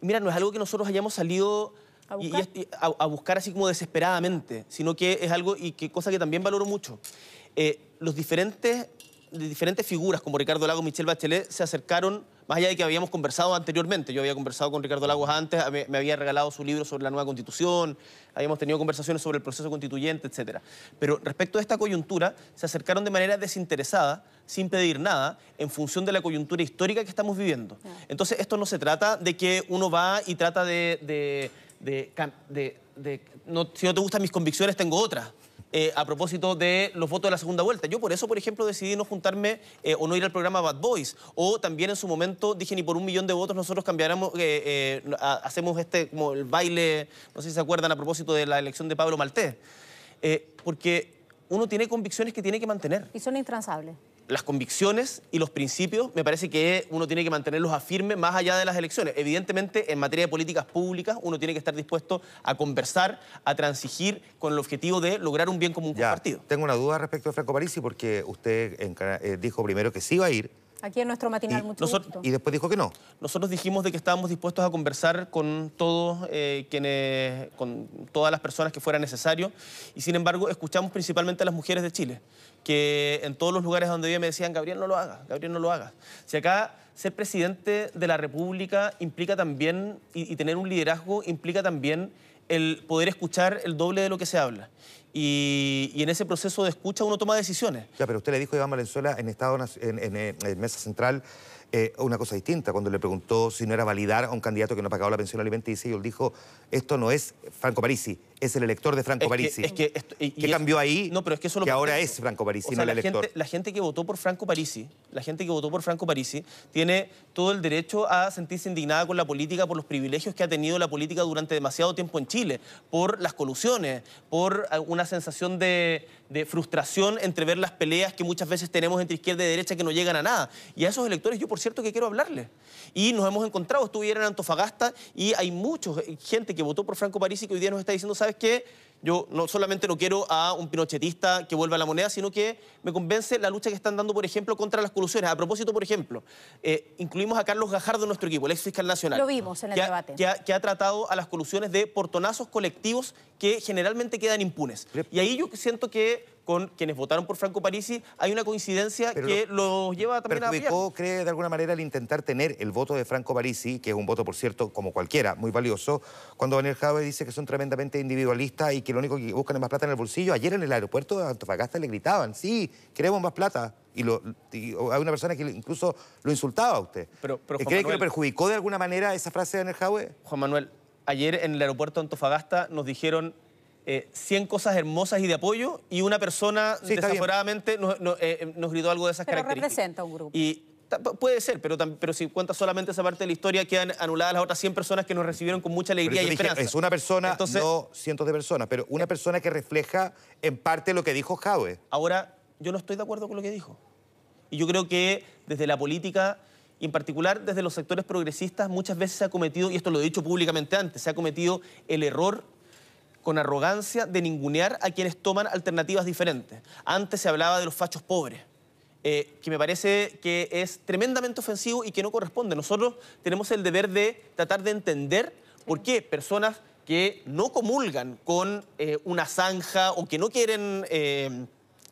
mira, no es algo que nosotros hayamos salido ¿A buscar? así como desesperadamente, sino que es algo y que cosa que también valoro mucho. Eh, los diferentes, diferentes figuras como Ricardo Lagos, Michelle Bachelet se acercaron, más allá de que habíamos conversado anteriormente, yo había conversado con Ricardo Lagos antes, me, había regalado su libro sobre la nueva constitución, habíamos tenido conversaciones sobre el proceso constituyente, etc. Pero respecto a esta coyuntura, se acercaron de manera desinteresada, sin pedir nada, en función de la coyuntura histórica que estamos viviendo. Entonces, esto no se trata de que uno va y trata de de, no, si no te gustan mis convicciones, tengo otras. Eh, a propósito de los votos de la segunda vuelta. Yo por eso, por ejemplo, decidí no juntarme eh, o no ir al programa Bad Boys. O también en su momento dije, ni por un millón de votos nosotros cambiáramos, eh, hacemos este, como el baile, no sé si se acuerdan, a propósito de la elección de Pablo Maltés. porque uno tiene convicciones que tiene que mantener. Y son intransables las convicciones y los principios me parece que uno tiene que mantenerlos a firme más allá de las elecciones. Evidentemente, en materia de políticas públicas, uno tiene que estar dispuesto a conversar, a transigir con el objetivo de lograr un bien común compartido. Tengo una duda respecto a Franco Parisi, porque usted eh, dijo primero que sí iba a ir, Aquí en nuestro matinal, mucho Y después dijo que no. Nosotros dijimos de que estábamos dispuestos a conversar con todos eh, quienes, con todas las personas que fuera necesario. Y sin embargo, escuchamos principalmente a las mujeres de Chile, que en todos los lugares donde yo me decían, Gabriel, no lo haga, Gabriel, no lo haga. Si acá ser presidente de la República implica también, y tener un liderazgo implica también el poder escuchar el doble de lo que se habla. Y, en ese proceso de escucha uno toma decisiones. Ya, pero usted le dijo a Iván Valenzuela en, estado, en, en Mesa Central eh, una cosa distinta. Cuando le preguntó si no era validar a un candidato que no pagaba la pensión alimenticia, y él dijo, esto no es Franco Parisi, es el elector de Franco Parisi. Es que, ¿Qué cambió ahí? No, pero es que eso Que ahora es Franco Parisi, no el elector. la gente que votó por Franco Parisi, la gente que votó por Franco Parisi, tiene todo el derecho a sentirse indignada con la política por los privilegios que ha tenido la política durante demasiado tiempo en Chile, por las colusiones, por una sensación de, de frustración entre ver las peleas que muchas veces tenemos entre izquierda y derecha que no llegan a nada. Y a esos electores yo, por cierto, que quiero hablarles. Y nos hemos encontrado, estuvieron en Antofagasta y hay mucha gente que votó por Franco Parisi que hoy día nos está diciendo, ¿sabes qué? Yo no solamente no quiero a un pinochetista que vuelva a la moneda, sino que me convence la lucha que están dando, por ejemplo, contra las colusiones. A propósito, por ejemplo, eh, incluimos a Carlos Gajardo en nuestro equipo, el ex fiscal nacional. Lo vimos en el debate. que ha, tratado a las colusiones de portonazos colectivos que generalmente quedan impunes. Y ahí yo siento que con quienes votaron por Franco Parisi, hay una coincidencia que los lleva también perjudicó, a... cree de alguna manera el intentar tener el voto de Franco Parisi, que es un voto, por cierto, como cualquiera, muy valioso, cuando Daniel Jave dice que son tremendamente individualistas y que lo único que buscan es más plata en el bolsillo. Ayer en el aeropuerto de Antofagasta le gritaban, sí, queremos más plata. Y, lo, hay una persona que incluso lo insultaba a usted. Pero, ¿Cree que lo perjudicó de alguna manera esa frase de Daniel Jave? Juan Manuel, ayer en el aeropuerto de Antofagasta nos dijeron 100 eh, cosas hermosas y de apoyo y una persona desaforadamente nos, eh, nos, gritó algo de esas pero características. representa un grupo. Y puede ser, pero, pero si cuenta solamente esa parte de la historia, quedan anuladas las otras 100 personas que nos recibieron con mucha alegría y esperanza. Es una persona, no cientos de personas, pero una persona que refleja en parte lo que dijo Jaue. Ahora, yo no estoy de acuerdo con lo que dijo. Y yo creo que desde la política y en particular desde los sectores progresistas muchas veces se ha cometido, y esto lo he dicho públicamente antes, se ha cometido el error con arrogancia de ningunear a quienes toman alternativas diferentes. Antes se hablaba de los fachos pobres. Eh, que me parece que es tremendamente ofensivo y que no corresponde. Nosotros tenemos el deber de tratar de entender por qué personas que no comulgan con eh, una zanja o que no quieren... Eh,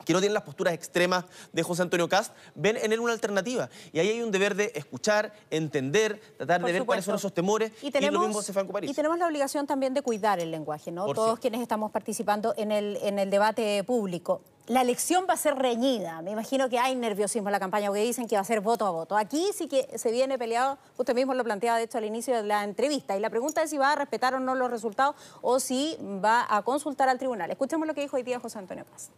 que no tienen las posturas extremas de José Antonio Cast, ven en él una alternativa. Y ahí hay un deber de escuchar, entender, tratar de ver cuáles son esos temores. Y, tenemos, lo mismo hace Franco París. Y tenemos la obligación también de cuidar el lenguaje, ¿no? Todos quienes estamos participando en el, en el debate público. La elección va a ser reñida. Me imagino que hay nerviosismo en la campaña porque dicen que va a ser voto a voto. Aquí sí que se viene peleado, usted mismo lo planteaba de hecho al inicio de la entrevista. Y la pregunta es si va a respetar o no los resultados o si va a consultar al tribunal. Escuchemos lo que dijo hoy día José Antonio Paz.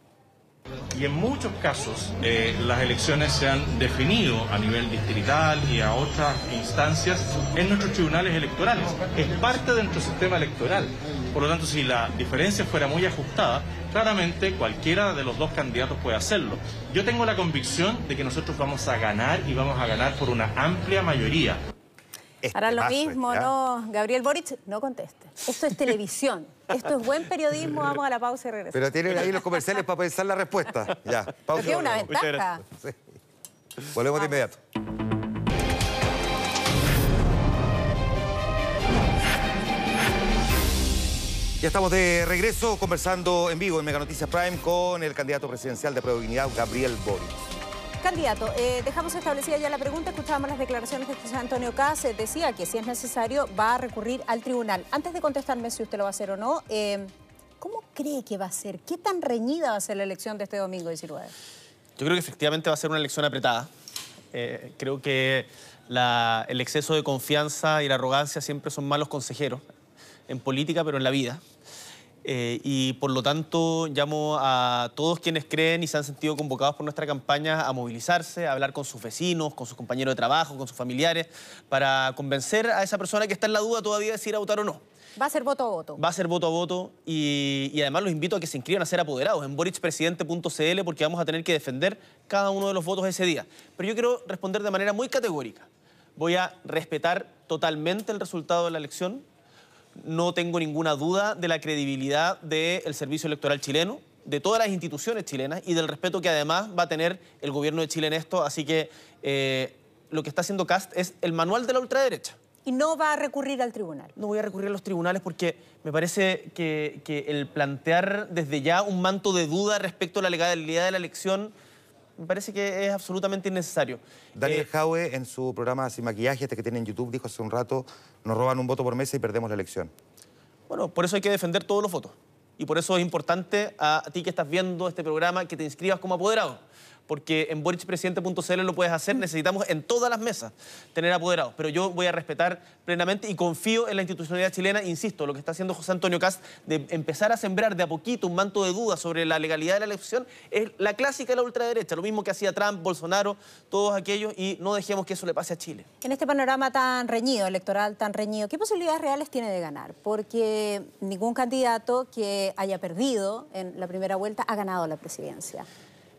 Y en muchos casos eh, las elecciones se han definido a nivel distrital y a otras instancias en nuestros tribunales electorales. Es parte de nuestro sistema electoral. Por lo tanto, si la diferencia fuera muy ajustada, claramente cualquiera de los dos candidatos puede hacerlo. Yo tengo la convicción de que nosotros vamos a ganar y vamos a ganar por una amplia mayoría. Ahora lo mismo, ¿no? Gabriel Boric, no conteste. Esto es televisión. Esto es buen periodismo. Vamos a la pausa y regresamos. Pero tienen ahí los comerciales para pensar la respuesta. Ya, pausa. Tiene una ventaja. Volvemos de inmediato. Ya estamos de regreso conversando en vivo en Mega Noticias Prime con el candidato presidencial de Dignidad, Gabriel Boric. Candidato, eh, dejamos establecida ya la pregunta, escuchábamos las declaraciones de José Antonio Cáceres, decía que si es necesario va a recurrir al tribunal. Antes de contestarme si usted lo va a hacer o no, eh, ¿cómo cree que va a ser? ¿Qué tan reñida va a ser la elección de este domingo 19? Yo creo que efectivamente va a ser una elección apretada. Eh, creo que el exceso de confianza y la arrogancia siempre son malos consejeros en política, pero en la vida. Eh, y por lo tanto llamo a todos quienes creen y se han sentido convocados por nuestra campaña a movilizarse, a hablar con sus vecinos, con sus compañeros de trabajo, con sus familiares, para convencer a esa persona que está en la duda todavía de si ir a votar o no. Va a ser voto a voto. Va a ser voto a voto y, además los invito a que se inscriban a ser apoderados en borichpresidente.cl porque vamos a tener que defender cada uno de los votos ese día. Pero yo quiero responder de manera muy categórica. Voy a respetar totalmente el resultado de la elección, no tengo ninguna duda de la credibilidad del servicio electoral chileno, de todas las instituciones chilenas y del respeto que además va a tener el gobierno de Chile en esto. Así que eh, lo que está haciendo Cast es el manual de la ultraderecha. ¿Y no va a recurrir al tribunal? No voy a recurrir a los tribunales porque me parece que, que el plantear desde ya un manto de duda respecto a la legalidad de la elección me parece que es absolutamente innecesario. Daniel eh, Jaue, en su programa Sin Maquillaje, este que tiene en YouTube, dijo hace un rato, nos roban un voto por mesa y perdemos la elección. Bueno, por eso hay que defender todos los votos. Y por eso es importante a ti que estás viendo este programa que te inscribas como apoderado porque en borichpresidente.cl lo puedes hacer, necesitamos en todas las mesas tener apoderados. Pero yo voy a respetar plenamente y confío en la institucionalidad chilena, insisto, lo que está haciendo José Antonio Cast de empezar a sembrar de a poquito un manto de dudas sobre la legalidad de la elección, es la clásica de la ultraderecha, lo mismo que hacía Trump, Bolsonaro, todos aquellos, y no dejemos que eso le pase a Chile. En este panorama tan reñido, electoral tan reñido, ¿qué posibilidades reales tiene de ganar? Porque ningún candidato que haya perdido en la primera vuelta ha ganado la presidencia.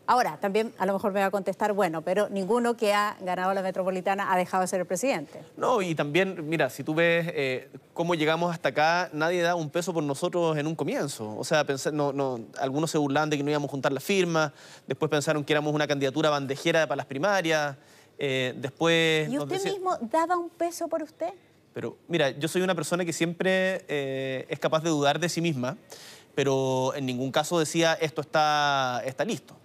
Ahora, también a lo mejor me va a contestar, bueno, pero ninguno que ha ganado la metropolitana ha dejado de ser el presidente. No, y también, mira, si tú ves eh, cómo llegamos hasta acá, nadie da un peso por nosotros en un comienzo. O sea, no, no, algunos se burlaban de que no íbamos a juntar las firmas, después pensaron que éramos una candidatura bandejera para las primarias, eh, después... ¿Y usted mismo daba un peso por usted? Pero mira, yo soy una persona que siempre eh, es capaz de dudar de sí misma, pero en ningún caso decía esto está, está listo.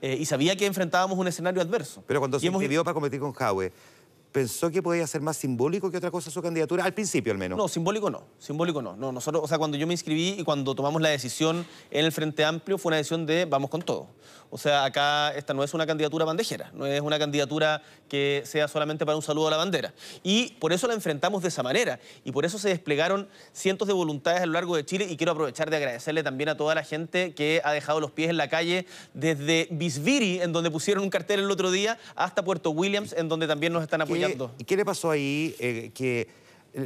Eh, y sabía que enfrentábamos un escenario adverso. Pero cuando se hemos... para competir con Jaue, ¿Pensó que podía ser más simbólico que otra cosa su candidatura? Al principio, al menos. No, simbólico no. Simbólico no. no nosotros, o sea, cuando yo me inscribí y cuando tomamos la decisión en el Frente Amplio, fue una decisión de vamos con todo. O sea, acá esta no es una candidatura bandejera, no es una candidatura que sea solamente para un saludo a la bandera. Y por eso la enfrentamos de esa manera. Y por eso se desplegaron cientos de voluntades a lo largo de Chile. Y quiero aprovechar de agradecerle también a toda la gente que ha dejado los pies en la calle desde Bisbiri, en donde pusieron un cartel el otro día, hasta Puerto Williams, en donde también nos están apoyando. ¿Y qué le pasó ahí? Eh, que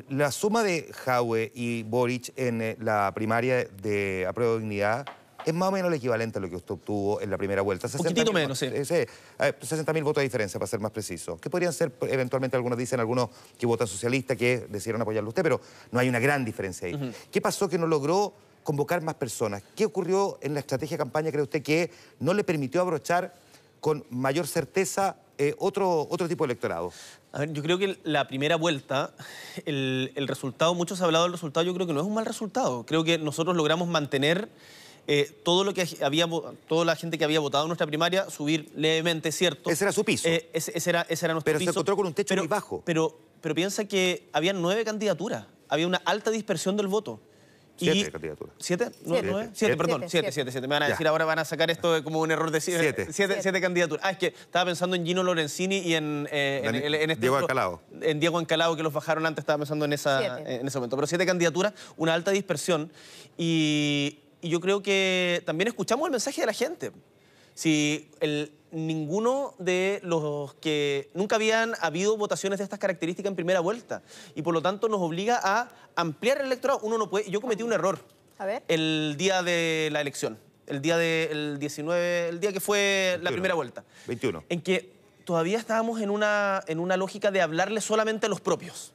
la suma de Jaue y Boric en eh, la primaria de Apruebo de Dignidad es más o menos el equivalente a lo que usted obtuvo en la primera vuelta. Un poquitito menos, sí. 60 mil votos de diferencia, para ser más preciso. ¿Qué podrían ser, eventualmente algunos dicen, algunos que votan socialista, que decidieron apoyarlo a usted, pero no hay una gran diferencia ahí. ¿Qué pasó que no logró convocar más personas. ¿Qué ocurrió en la estrategia de campaña, cree usted, que no le permitió abrochar con mayor certeza eh, otro, otro tipo de electorado? A ver, yo creo que la primera vuelta, el, el resultado, muchos han hablado del resultado, yo creo que no es un mal resultado. Creo que nosotros logramos mantener eh, todo lo que había, toda la gente que había votado en nuestra primaria, subir levemente, ¿cierto? Ese era su piso. Eh, ese, ese, era, ese era nuestro pero piso. se encontró con un techo pero, muy bajo. Pero, pero piensa que había nueve candidaturas, había una alta dispersión del voto. Siete Y- candidaturas. ¿Siete? ¿No, Siete. nueve? Siete. Siete, perdón. Siete, Siete, siete. siete, siete. Me van a Ya. decir ahora, van a sacar esto como un error de siete. Siete. Siete, Siete. siete candidaturas. Ah, es que estaba pensando en Gino Lorenzini y en, eh, en, Dani- en- en este Diego Ancalao. En Diego Ancalao, que los bajaron antes, estaba pensando en, esa, en ese momento. Pero siete candidaturas, una alta dispersión. Y, y yo creo que también escuchamos el mensaje de la gente. Si el, ninguno de los que nunca habían habido votaciones de estas características en primera vuelta y por lo tanto nos obliga a ampliar el electorado. Uno no puede. Yo cometí un error A ver. el día de la elección, el día del 19, el día que fue la 21. primera vuelta. 21. En que todavía estábamos en una, en una lógica de hablarle solamente a los propios.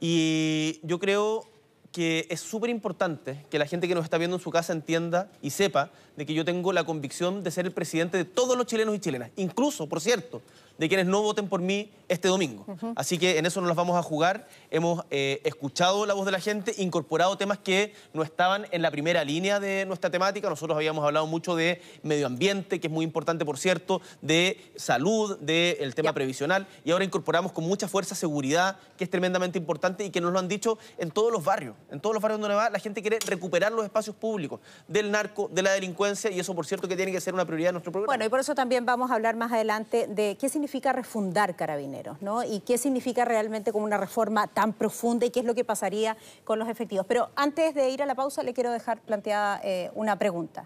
Y yo creo que es súper importante que la gente que nos está viendo en su casa entienda y sepa de que yo tengo la convicción de ser el presidente de todos los chilenos y chilenas, incluso, por cierto, de quienes no voten por mí este domingo. Así que en eso nos las vamos a jugar. Hemos eh, escuchado la voz de la gente, incorporado temas que no estaban en la primera línea de nuestra temática. Nosotros habíamos hablado mucho de medio ambiente, que es muy importante, por cierto, de salud, del tema Ya. previsional, y ahora incorporamos con mucha fuerza seguridad, que es tremendamente importante y que nos lo han dicho en todos los barrios. En todos los barrios donde va, la gente quiere recuperar los espacios públicos del narco, de la delincuencia, y eso, por cierto, que tiene que ser una prioridad de nuestro programa. Bueno, y por eso también vamos a hablar más adelante de qué significa refundar carabineros, ¿no? Y qué significa realmente como una reforma tan profunda y qué es lo que pasaría con los efectivos. Pero antes de ir a la pausa, le quiero dejar planteada eh, una pregunta.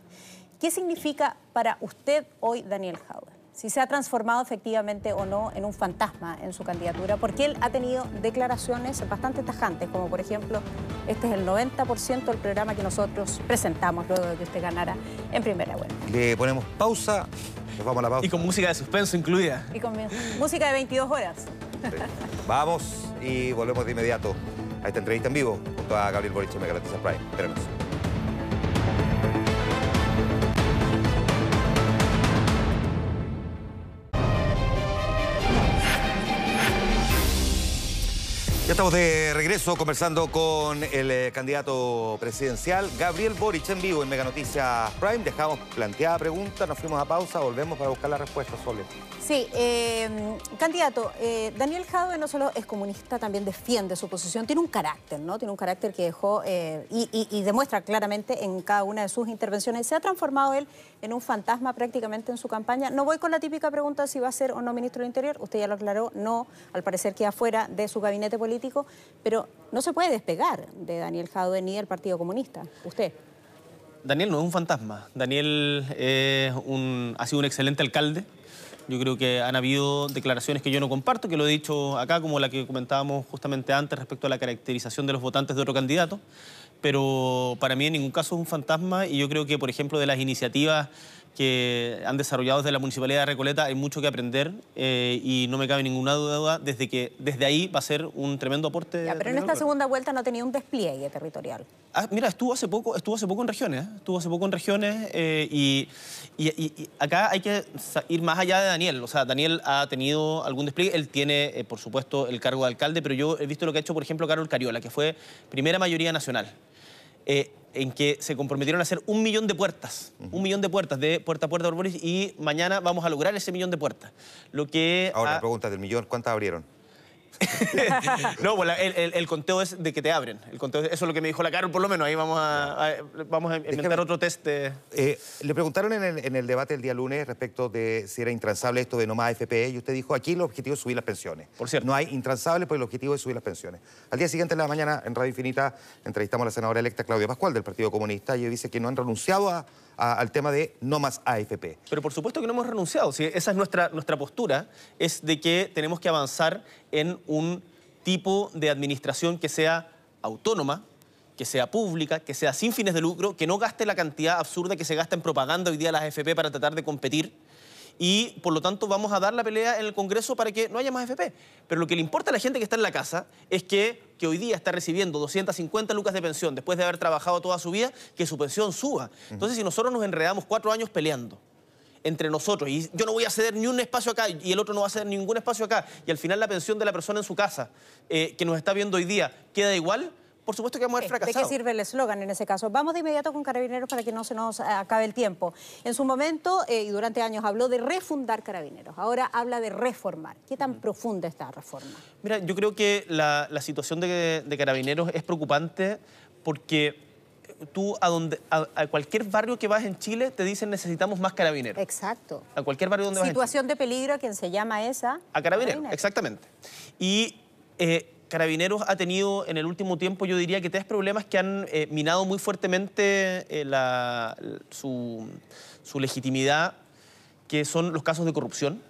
¿Qué significa para usted hoy Daniel Howard? Si se ha transformado efectivamente o no en un fantasma en su candidatura, porque él ha tenido declaraciones bastante tajantes, como por ejemplo, este es el 90% del programa que nosotros presentamos luego de que usted ganara en primera vuelta. Le ponemos pausa, nos vamos a la pausa. Y con música de suspenso incluida. Y con música de 22 horas. Sí. Vamos y volvemos de inmediato a esta entrevista en vivo junto a Gabriel Boric en Mega Noticias Prime. Espérenos. Ya estamos de regreso conversando con el eh, candidato presidencial Gabriel Boric en vivo en Mega Noticias Prime. Dejamos planteada pregunta, nos fuimos a pausa, volvemos para buscar la respuesta, Sole. Sí, eh, candidato, eh, Daniel Jadwe no solo es comunista, también defiende su posición, tiene un carácter, ¿no? Tiene un carácter que dejó eh, y demuestra claramente en cada una de sus intervenciones. Se ha transformado él en un fantasma prácticamente en su campaña. No voy con la típica pregunta si va a ser o no ministro del Interior, usted ya lo aclaró, no, al parecer queda fuera de su gabinete político, pero no se puede despegar de Daniel Jadwe ni del Partido Comunista, usted. Daniel no es un fantasma. Daniel es un- ha sido un excelente alcalde. Yo creo que han habido declaraciones que yo no comparto, que lo he dicho acá, como la que comentábamos justamente antes respecto a la caracterización de los votantes de otro candidato. Pero para mí en ningún caso es un fantasma y yo creo que, por ejemplo, de las iniciativas que han desarrollado desde la Municipalidad de Recoleta hay mucho que aprender eh, y no me cabe ninguna duda desde que desde ahí va a ser un tremendo aporte. Ya, pero en esta segunda vuelta no tenía un despliegue territorial. Ah, mira, estuvo hace poco, estuvo hace poco en regiones, ¿eh? estuvo hace poco en regiones eh, y, y- y- acá hay que ir más allá de Daniel. O sea, Daniel ha tenido algún despliegue, él tiene, eh, por supuesto, el cargo de alcalde, pero yo he visto lo que ha hecho, por ejemplo, Carol Cariola, que fue primera mayoría nacional. eh, en que se comprometieron a hacer un millón de puertas, un millón de puertas de puerta a puerta por Boris y mañana vamos a lograr ese millón de puertas. Lo que Ahora, ha- la pregunta del millón, ¿cuántas abrieron? no, pues la- el, el- el conteo es de que te abren. El conteo, eso es lo que me dijo la Carol, por lo menos. Ahí vamos a, a- vamos a inventar Déjame- otro test. de- Eh, le preguntaron en el, en el debate el día lunes respecto de si era intransable esto de no más AFP y usted dijo aquí el objetivo es subir las pensiones. Por cierto. No hay intransable, pero el objetivo es subir las pensiones. Al día siguiente, en la mañana, en Radio Infinita, entrevistamos a la senadora electa Claudia Pascual del Partido Comunista y ella dice que no han renunciado a- a- al tema de no más AFP. Pero por supuesto que no hemos renunciado. Si esa es nuestra, nuestra postura, es de que tenemos que avanzar en un tipo de administración que sea autónoma, que sea pública, que sea sin fines de lucro, que no gaste la cantidad absurda que se gasta en propaganda hoy día las AFP para tratar de competir y por lo tanto vamos a dar la pelea en el Congreso para que no haya más FP. Pero lo que le importa a la gente que está en la casa es que, que hoy día está recibiendo 250 lucas de pensión después de haber trabajado toda su vida, que su pensión suba. Entonces, si nosotros nos enredamos cuatro años peleando entre nosotros y yo no voy a ceder ni un espacio acá y el otro no va a ceder ningún espacio acá y al final la pensión de la persona en su casa eh, que nos está viendo hoy día queda igual, por supuesto que vamos a haber fracasado. ¿De qué sirve el eslogan en ese caso? Vamos de inmediato con Carabineros para que no se nos acabe el tiempo. En su momento eh, y durante años habló de refundar Carabineros. Ahora habla de reformar. ¿Qué tan profunda esta reforma? Mira, yo creo que la, situación de, Carabineros es preocupante porque tú a, donde, a, cualquier barrio que vas en Chile te dicen necesitamos más carabineros. Exacto. A cualquier barrio donde vas Situación de peligro a quien se llama esa. A carabineros, exactamente. Y eh, Carabineros ha tenido en el último tiempo, yo diría que tres problemas que han eh, minado muy fuertemente eh, su, legitimidad, que son los casos de corrupción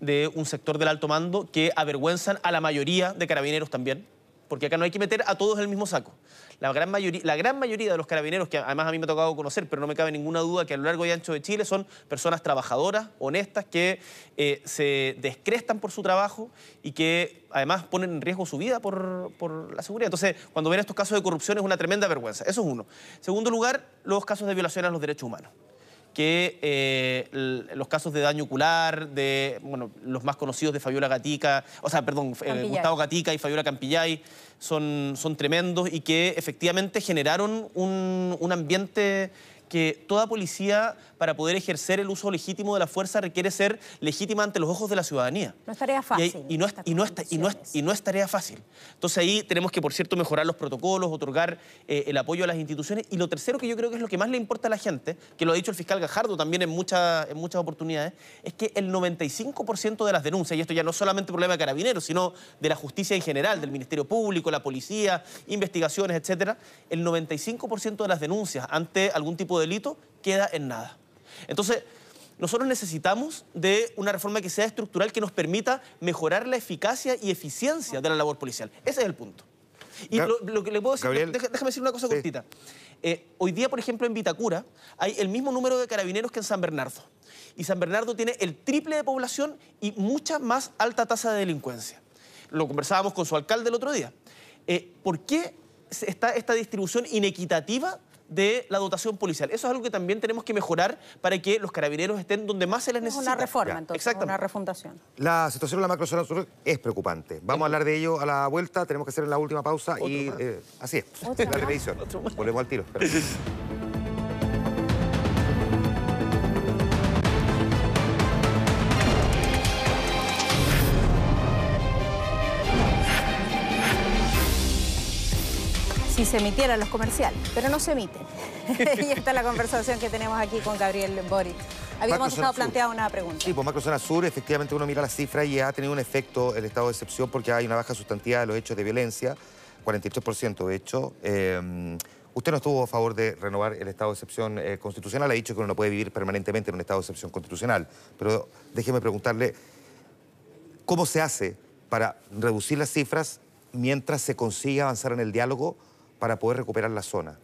de un sector del alto mando que avergüenzan a la mayoría de carabineros también, porque acá no hay que meter a todos en el mismo saco. La gran, mayoría, la gran mayoría de los carabineros, que además a mí me ha tocado conocer, pero no me cabe ninguna duda que a lo largo y ancho de Chile son personas trabajadoras, honestas, que eh, se descrestan por su trabajo y que además ponen en riesgo su vida por, por, la seguridad. Entonces, cuando ven estos casos de corrupción es una tremenda vergüenza. Eso es uno. Segundo lugar, los casos de violación a los derechos humanos que eh, los casos de daño ocular, de bueno, los más conocidos de Fabiola Gatica, o sea, perdón, eh, Gustavo Gatica y Fabiola Campillay, son, son tremendos y que efectivamente generaron un, un ambiente que toda policía, para poder ejercer el uso legítimo de la fuerza, requiere ser legítima ante los ojos de la ciudadanía. No es tarea fácil. Y, no, es, y, no, y, no, es, tarea fácil. Entonces ahí tenemos que, por cierto, mejorar los protocolos, otorgar eh, el apoyo a las instituciones. Y lo tercero que yo creo que es lo que más le importa a la gente, que lo ha dicho el fiscal Gajardo también en, muchas en muchas oportunidades, es que el 95% de las denuncias, y esto ya no es solamente problema de carabineros, sino de la justicia en general, del Ministerio Público, la policía, investigaciones, etcétera, el 95% de las denuncias ante algún tipo de delito queda en nada. Entonces, nosotros necesitamos de una reforma que sea estructural que nos permita mejorar la eficacia y eficiencia de la labor policial. Ese es el punto. Y lo, que le puedo decir, déjame decir una cosa cortita. Eh, hoy día, por ejemplo, en Vitacura hay el mismo número de carabineros que en San Bernardo. Y San Bernardo tiene el triple de población y mucha más alta tasa de delincuencia. Lo conversábamos con su alcalde el otro día. Eh, ¿Por qué está esta distribución inequitativa de la dotación policial. Eso es algo que también tenemos que mejorar para que los carabineros estén donde más se les necesita. Una reforma, entonces, una refundación. La situación en la macrozona sur es preocupante. Vamos a hablar de ello a la vuelta, tenemos que hacer en la última pausa y eh, así es, la televisión. Volvemos al tiro. si se emitieran los comerciales, pero no se emiten. y esta es la conversación que tenemos aquí con Gabriel Boric. Habíamos estado planteando una pregunta. Sí, pues Macro Zona Sur, efectivamente uno mira las cifras y ha tenido un efecto el estado de excepción porque hay una baja sustantiva de los hechos de violencia, 43% de hecho. Eh, usted no estuvo a favor de renovar el estado de excepción eh, constitucional, ha dicho que uno no puede vivir permanentemente en un estado de excepción constitucional, pero déjeme preguntarle, ¿cómo se hace para reducir las cifras mientras se consigue avanzar en el diálogo para poder recuperar la zona?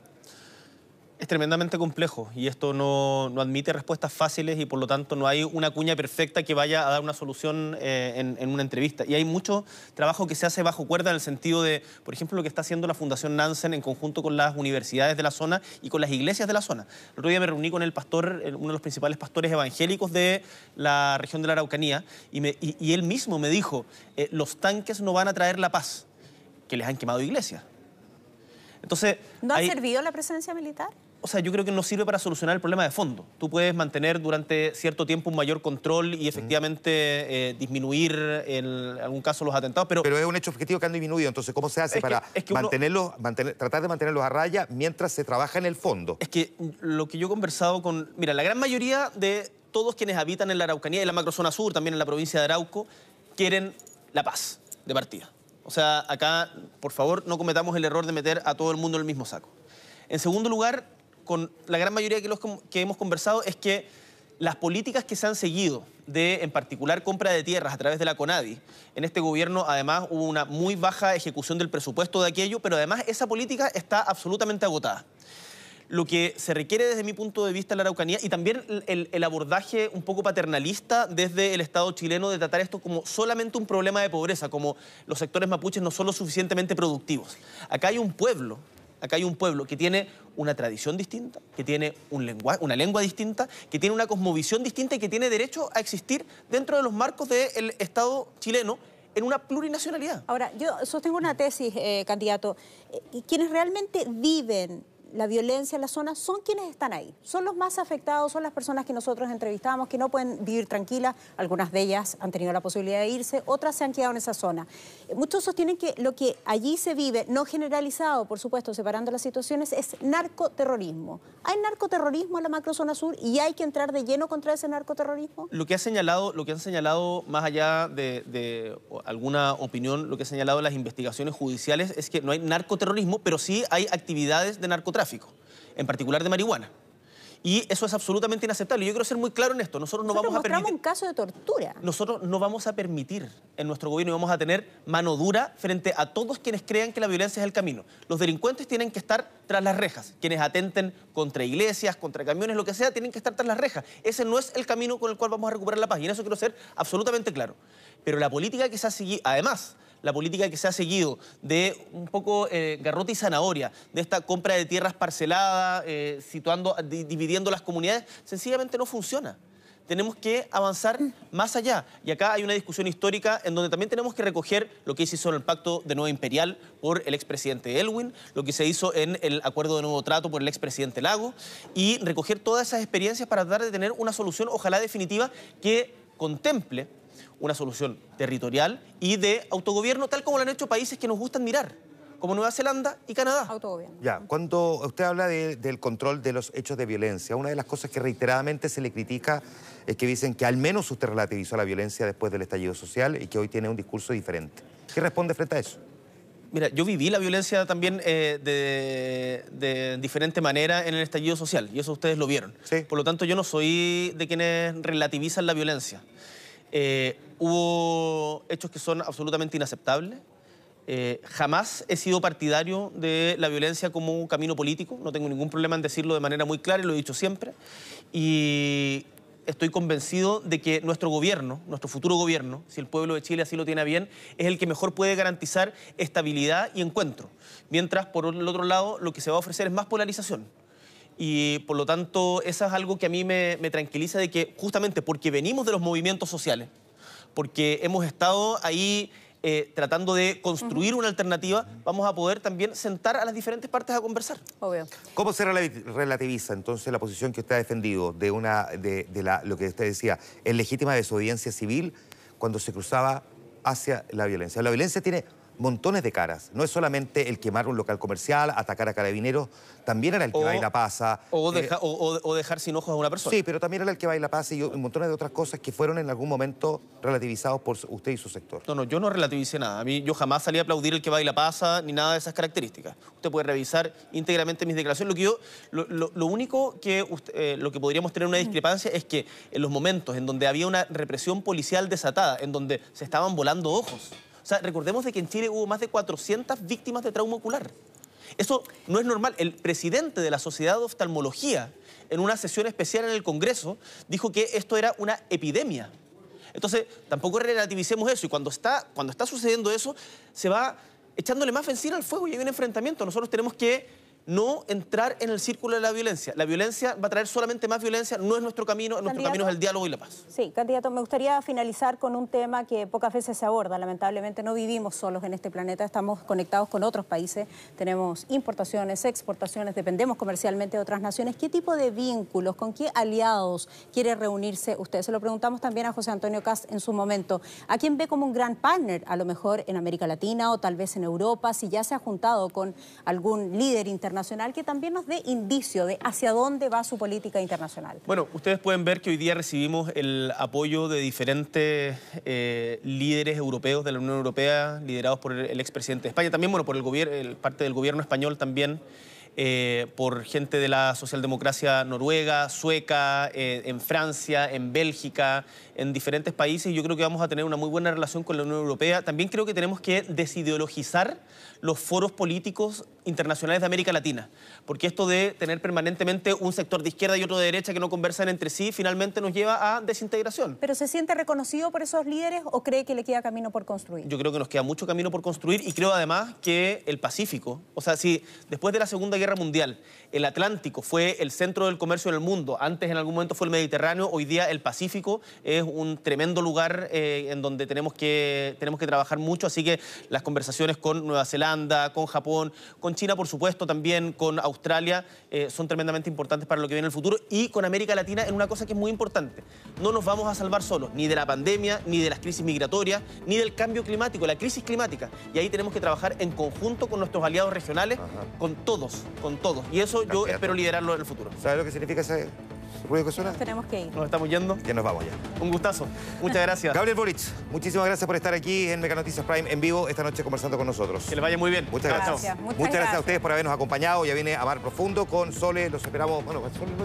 Es tremendamente complejo y esto no, admite respuestas fáciles y por lo tanto no hay una cuña perfecta que vaya a dar una solución eh, en, una entrevista. Y hay mucho trabajo que se hace bajo cuerda en el sentido de, por ejemplo, lo que está haciendo la Fundación Nansen en conjunto con las universidades de la zona y con las iglesias de la zona. El otro día me reuní con el pastor, uno de los principales pastores evangélicos de la región de la Araucanía y, él mismo me dijo, eh, los tanques no van a traer la paz, que les han quemado iglesias. Entonces, ¿No ha servido la presencia militar? O sea, yo creo que no sirve para solucionar el problema de fondo. Tú puedes mantener durante cierto tiempo un mayor control y efectivamente eh, disminuir en algún caso los atentados, pero... Pero es un hecho objetivo que han disminuido, entonces ¿cómo se hace para mantenerlos, tratar de mantenerlos a raya mientras se trabaja en el fondo? Es que lo que yo he conversado con... Mira, la gran mayoría de todos quienes habitan en la Araucanía y en la macrozona sur, también en la provincia de Arauco, quieren la paz de partida. O sea, acá, por favor, no cometamos el error de meter a todo el mundo en el mismo saco. En segundo lugar, con la gran mayoría que, los que hemos conversado es que las políticas que se han seguido de, en particular, compra de tierras a través de la CONADI, en este gobierno además hubo una muy baja ejecución del presupuesto de aquello, pero además esa política está absolutamente agotada. Lo que se requiere desde mi punto de vista en la Araucanía y también el, abordaje un poco paternalista desde el Estado chileno de tratar esto como solamente un problema de pobreza, como los sectores mapuches no son lo suficientemente productivos. Acá hay un pueblo, acá hay un pueblo que tiene una tradición distinta, que tiene un lengua, una lengua distinta, que tiene una cosmovisión distinta y que tiene derecho a existir dentro de los marcos del Estado chileno en una plurinacionalidad. Ahora, yo sostengo una tesis, eh, candidato. Eh, quienes realmente viven la violencia en la zona son quienes están ahí. Son los más afectados, son las personas que nosotros entrevistamos, que no pueden vivir tranquilas. Algunas de ellas han tenido la posibilidad de irse, otras se han quedado en esa zona. Eh, muchos sostienen que lo que allí se vive, no generalizado, por supuesto, separando las situaciones, es narcoterrorismo. ¿Hay narcoterrorismo en la macrozona sur y hay que entrar de lleno contra ese narcoterrorismo? Lo que ha señalado, lo que han señalado, más allá de, de alguna opinión, lo que ha señalado las investigaciones judiciales es que no hay narcoterrorismo, pero sí hay actividades de narcotráfico en particular de marihuana. Y eso es absolutamente inaceptable. Yo quiero ser muy claro en esto. Nosotros no vamos a permitir... un caso de tortura. Nosotros no vamos a permitir en nuestro gobierno y vamos a tener mano dura frente a todos quienes crean que la violencia es el camino. Los delincuentes tienen que estar tras las rejas. Quienes atenten contra iglesias, contra camiones, lo que sea, tienen que estar tras las rejas. Ese no es el camino con el cual vamos a recuperar la paz. Y en eso quiero ser absolutamente claro. Pero la política que se ha seguido, además, la política que se ha seguido de un poco eh, garrote y zanahoria, de esta compra de tierras parceladas, eh, situando, dividiendo las comunidades, sencillamente no funciona tenemos que avanzar más allá. Y acá hay una discusión histórica en donde también tenemos que recoger lo que se hizo en el Pacto de Nueva Imperial por el expresidente Elwin, lo que se hizo en el Acuerdo de Nuevo Trato por el expresidente Lago, y recoger todas esas experiencias para tratar de tener una solución, ojalá definitiva, que contemple una solución territorial y de autogobierno, tal como lo han hecho países que nos gustan mirar, como Nueva Zelanda y Canadá. Autogobierno. Ya, cuando usted habla del control de los hechos de violencia, una de las cosas que reiteradamente se le critica es que dicen que al menos usted relativizó la violencia después del estallido social y que hoy tiene un discurso diferente. ¿Qué responde frente a eso? Mira, yo viví la violencia también eh, de, de, diferente manera en el estallido social y eso ustedes lo vieron. Por lo tanto, yo no soy de quienes relativizan la violencia. Eh, hubo hechos que son absolutamente inaceptables. Eh, jamás he sido partidario de la violencia como un camino político, no tengo ningún problema en decirlo de manera muy clara y lo he dicho siempre. Y estoy convencido de que nuestro gobierno, nuestro futuro gobierno, si el pueblo de Chile así lo tiene bien, es el que mejor puede garantizar estabilidad y encuentro. Mientras, por el otro lado, lo que se va a ofrecer es más polarización y por lo tanto eso es algo que a mí me, me, tranquiliza de que justamente porque venimos de los movimientos sociales, porque hemos estado ahí eh, tratando de construir una alternativa, vamos a poder también sentar a las diferentes partes a conversar. Obvio. ¿Cómo se relativiza entonces la posición que usted ha defendido de, una, de, de la, lo que usted decía, en legítima desobediencia civil cuando se cruzaba hacia la violencia? La violencia tiene montones de caras. No es solamente el quemar un local comercial, atacar a carabineros, también era el que baila pasa. O, eh, o, dejar sin ojos a una persona. Sí, pero también era el que baila pasa y un montón de otras cosas que fueron en algún momento relativizados por usted y su sector. No, no, yo no relativicé nada. A mí, yo jamás salí a aplaudir el que baila pasa ni nada de esas características. Usted puede revisar íntegramente mis declaraciones. Lo que yo, lo, único que, eh, lo que podríamos tener una discrepancia es que en los momentos en donde había una represión policial desatada, en donde se estaban volando ojos, o sea, recordemos de que en Chile hubo más de 400 víctimas de trauma ocular. Eso no es normal. El presidente de la Sociedad de Oftalmología, en una sesión especial en el Congreso, dijo que esto era una epidemia. Entonces, tampoco relativicemos eso. Y cuando está, cuando está sucediendo eso, se va echándole más benzina al fuego y hay un enfrentamiento. Nosotros tenemos que no entrar en el círculo de la violencia. La violencia va a traer solamente más violencia, no es nuestro camino, nuestro camino es el diálogo y la paz. Sí, candidato, me gustaría finalizar con un tema que pocas veces se aborda. Lamentablemente no vivimos solos en este planeta, estamos conectados con otros países, tenemos importaciones, exportaciones, dependemos comercialmente de otras naciones. ¿Qué tipo de vínculos, con qué aliados quiere reunirse usted? Se lo preguntamos también a José Antonio Cast en su momento. ¿A quién ve como un gran partner, a lo mejor en América Latina o tal vez en Europa, si ya se ha juntado con algún líder internacional? Que también nos dé indicio de hacia dónde va su política internacional. Bueno, ustedes pueden ver que hoy día recibimos el apoyo de diferentes eh, líderes europeos de la Unión Europea, liderados por el, expresidente de España, también bueno, por el gobierno, parte del gobierno español también. Eh, por gente de la socialdemocracia noruega, sueca, eh, en Francia, en Bélgica, en diferentes países. Y yo creo que vamos a tener una muy buena relación con la Unión Europea. También creo que tenemos que desideologizar los foros políticos internacionales de América Latina, porque esto de tener permanentemente un sector de izquierda y otro de derecha que no conversan entre sí, finalmente nos lleva a desintegración. ¿Pero se siente reconocido por esos líderes o cree que le queda camino por construir? Yo creo que nos queda mucho camino por construir y creo además que el Pacífico, o sea, si después de la Segunda Guerra Mundial el Atlántico fue el centro del comercio en el mundo, antes en algún momento fue el Mediterráneo, hoy día el Pacífico es un tremendo lugar eh, en donde tenemos que, tenemos que trabajar mucho, así que las conversaciones con Nueva Zelanda, con Japón, con China, por supuesto, también con Australia, eh, son tremendamente importantes para lo que viene en el futuro y con América Latina en una cosa que es muy importante. No nos vamos a salvar solos, ni de la pandemia, ni de las crisis migratorias, ni del cambio climático, la crisis climática. Y ahí tenemos que trabajar en conjunto con nuestros aliados regionales, con todos, con todos. Y eso yo espero liderarlo en el futuro. ¿Sabes lo que significa ese ruido que suena? Nos tenemos que ir. Nos estamos yendo. Ya nos vamos ya. Un gustazo. Muchas gracias. Gabriel Boric, muchísimas gracias por estar aquí en Mega Noticias Prime en vivo esta noche conversando con nosotros. Que les vaya muy bien. Muchas gracias. Muchas Muchas gracias a ustedes por habernos acompañado. Ya viene a Mar Profundo con Sole. Los esperamos. Bueno, Sole no-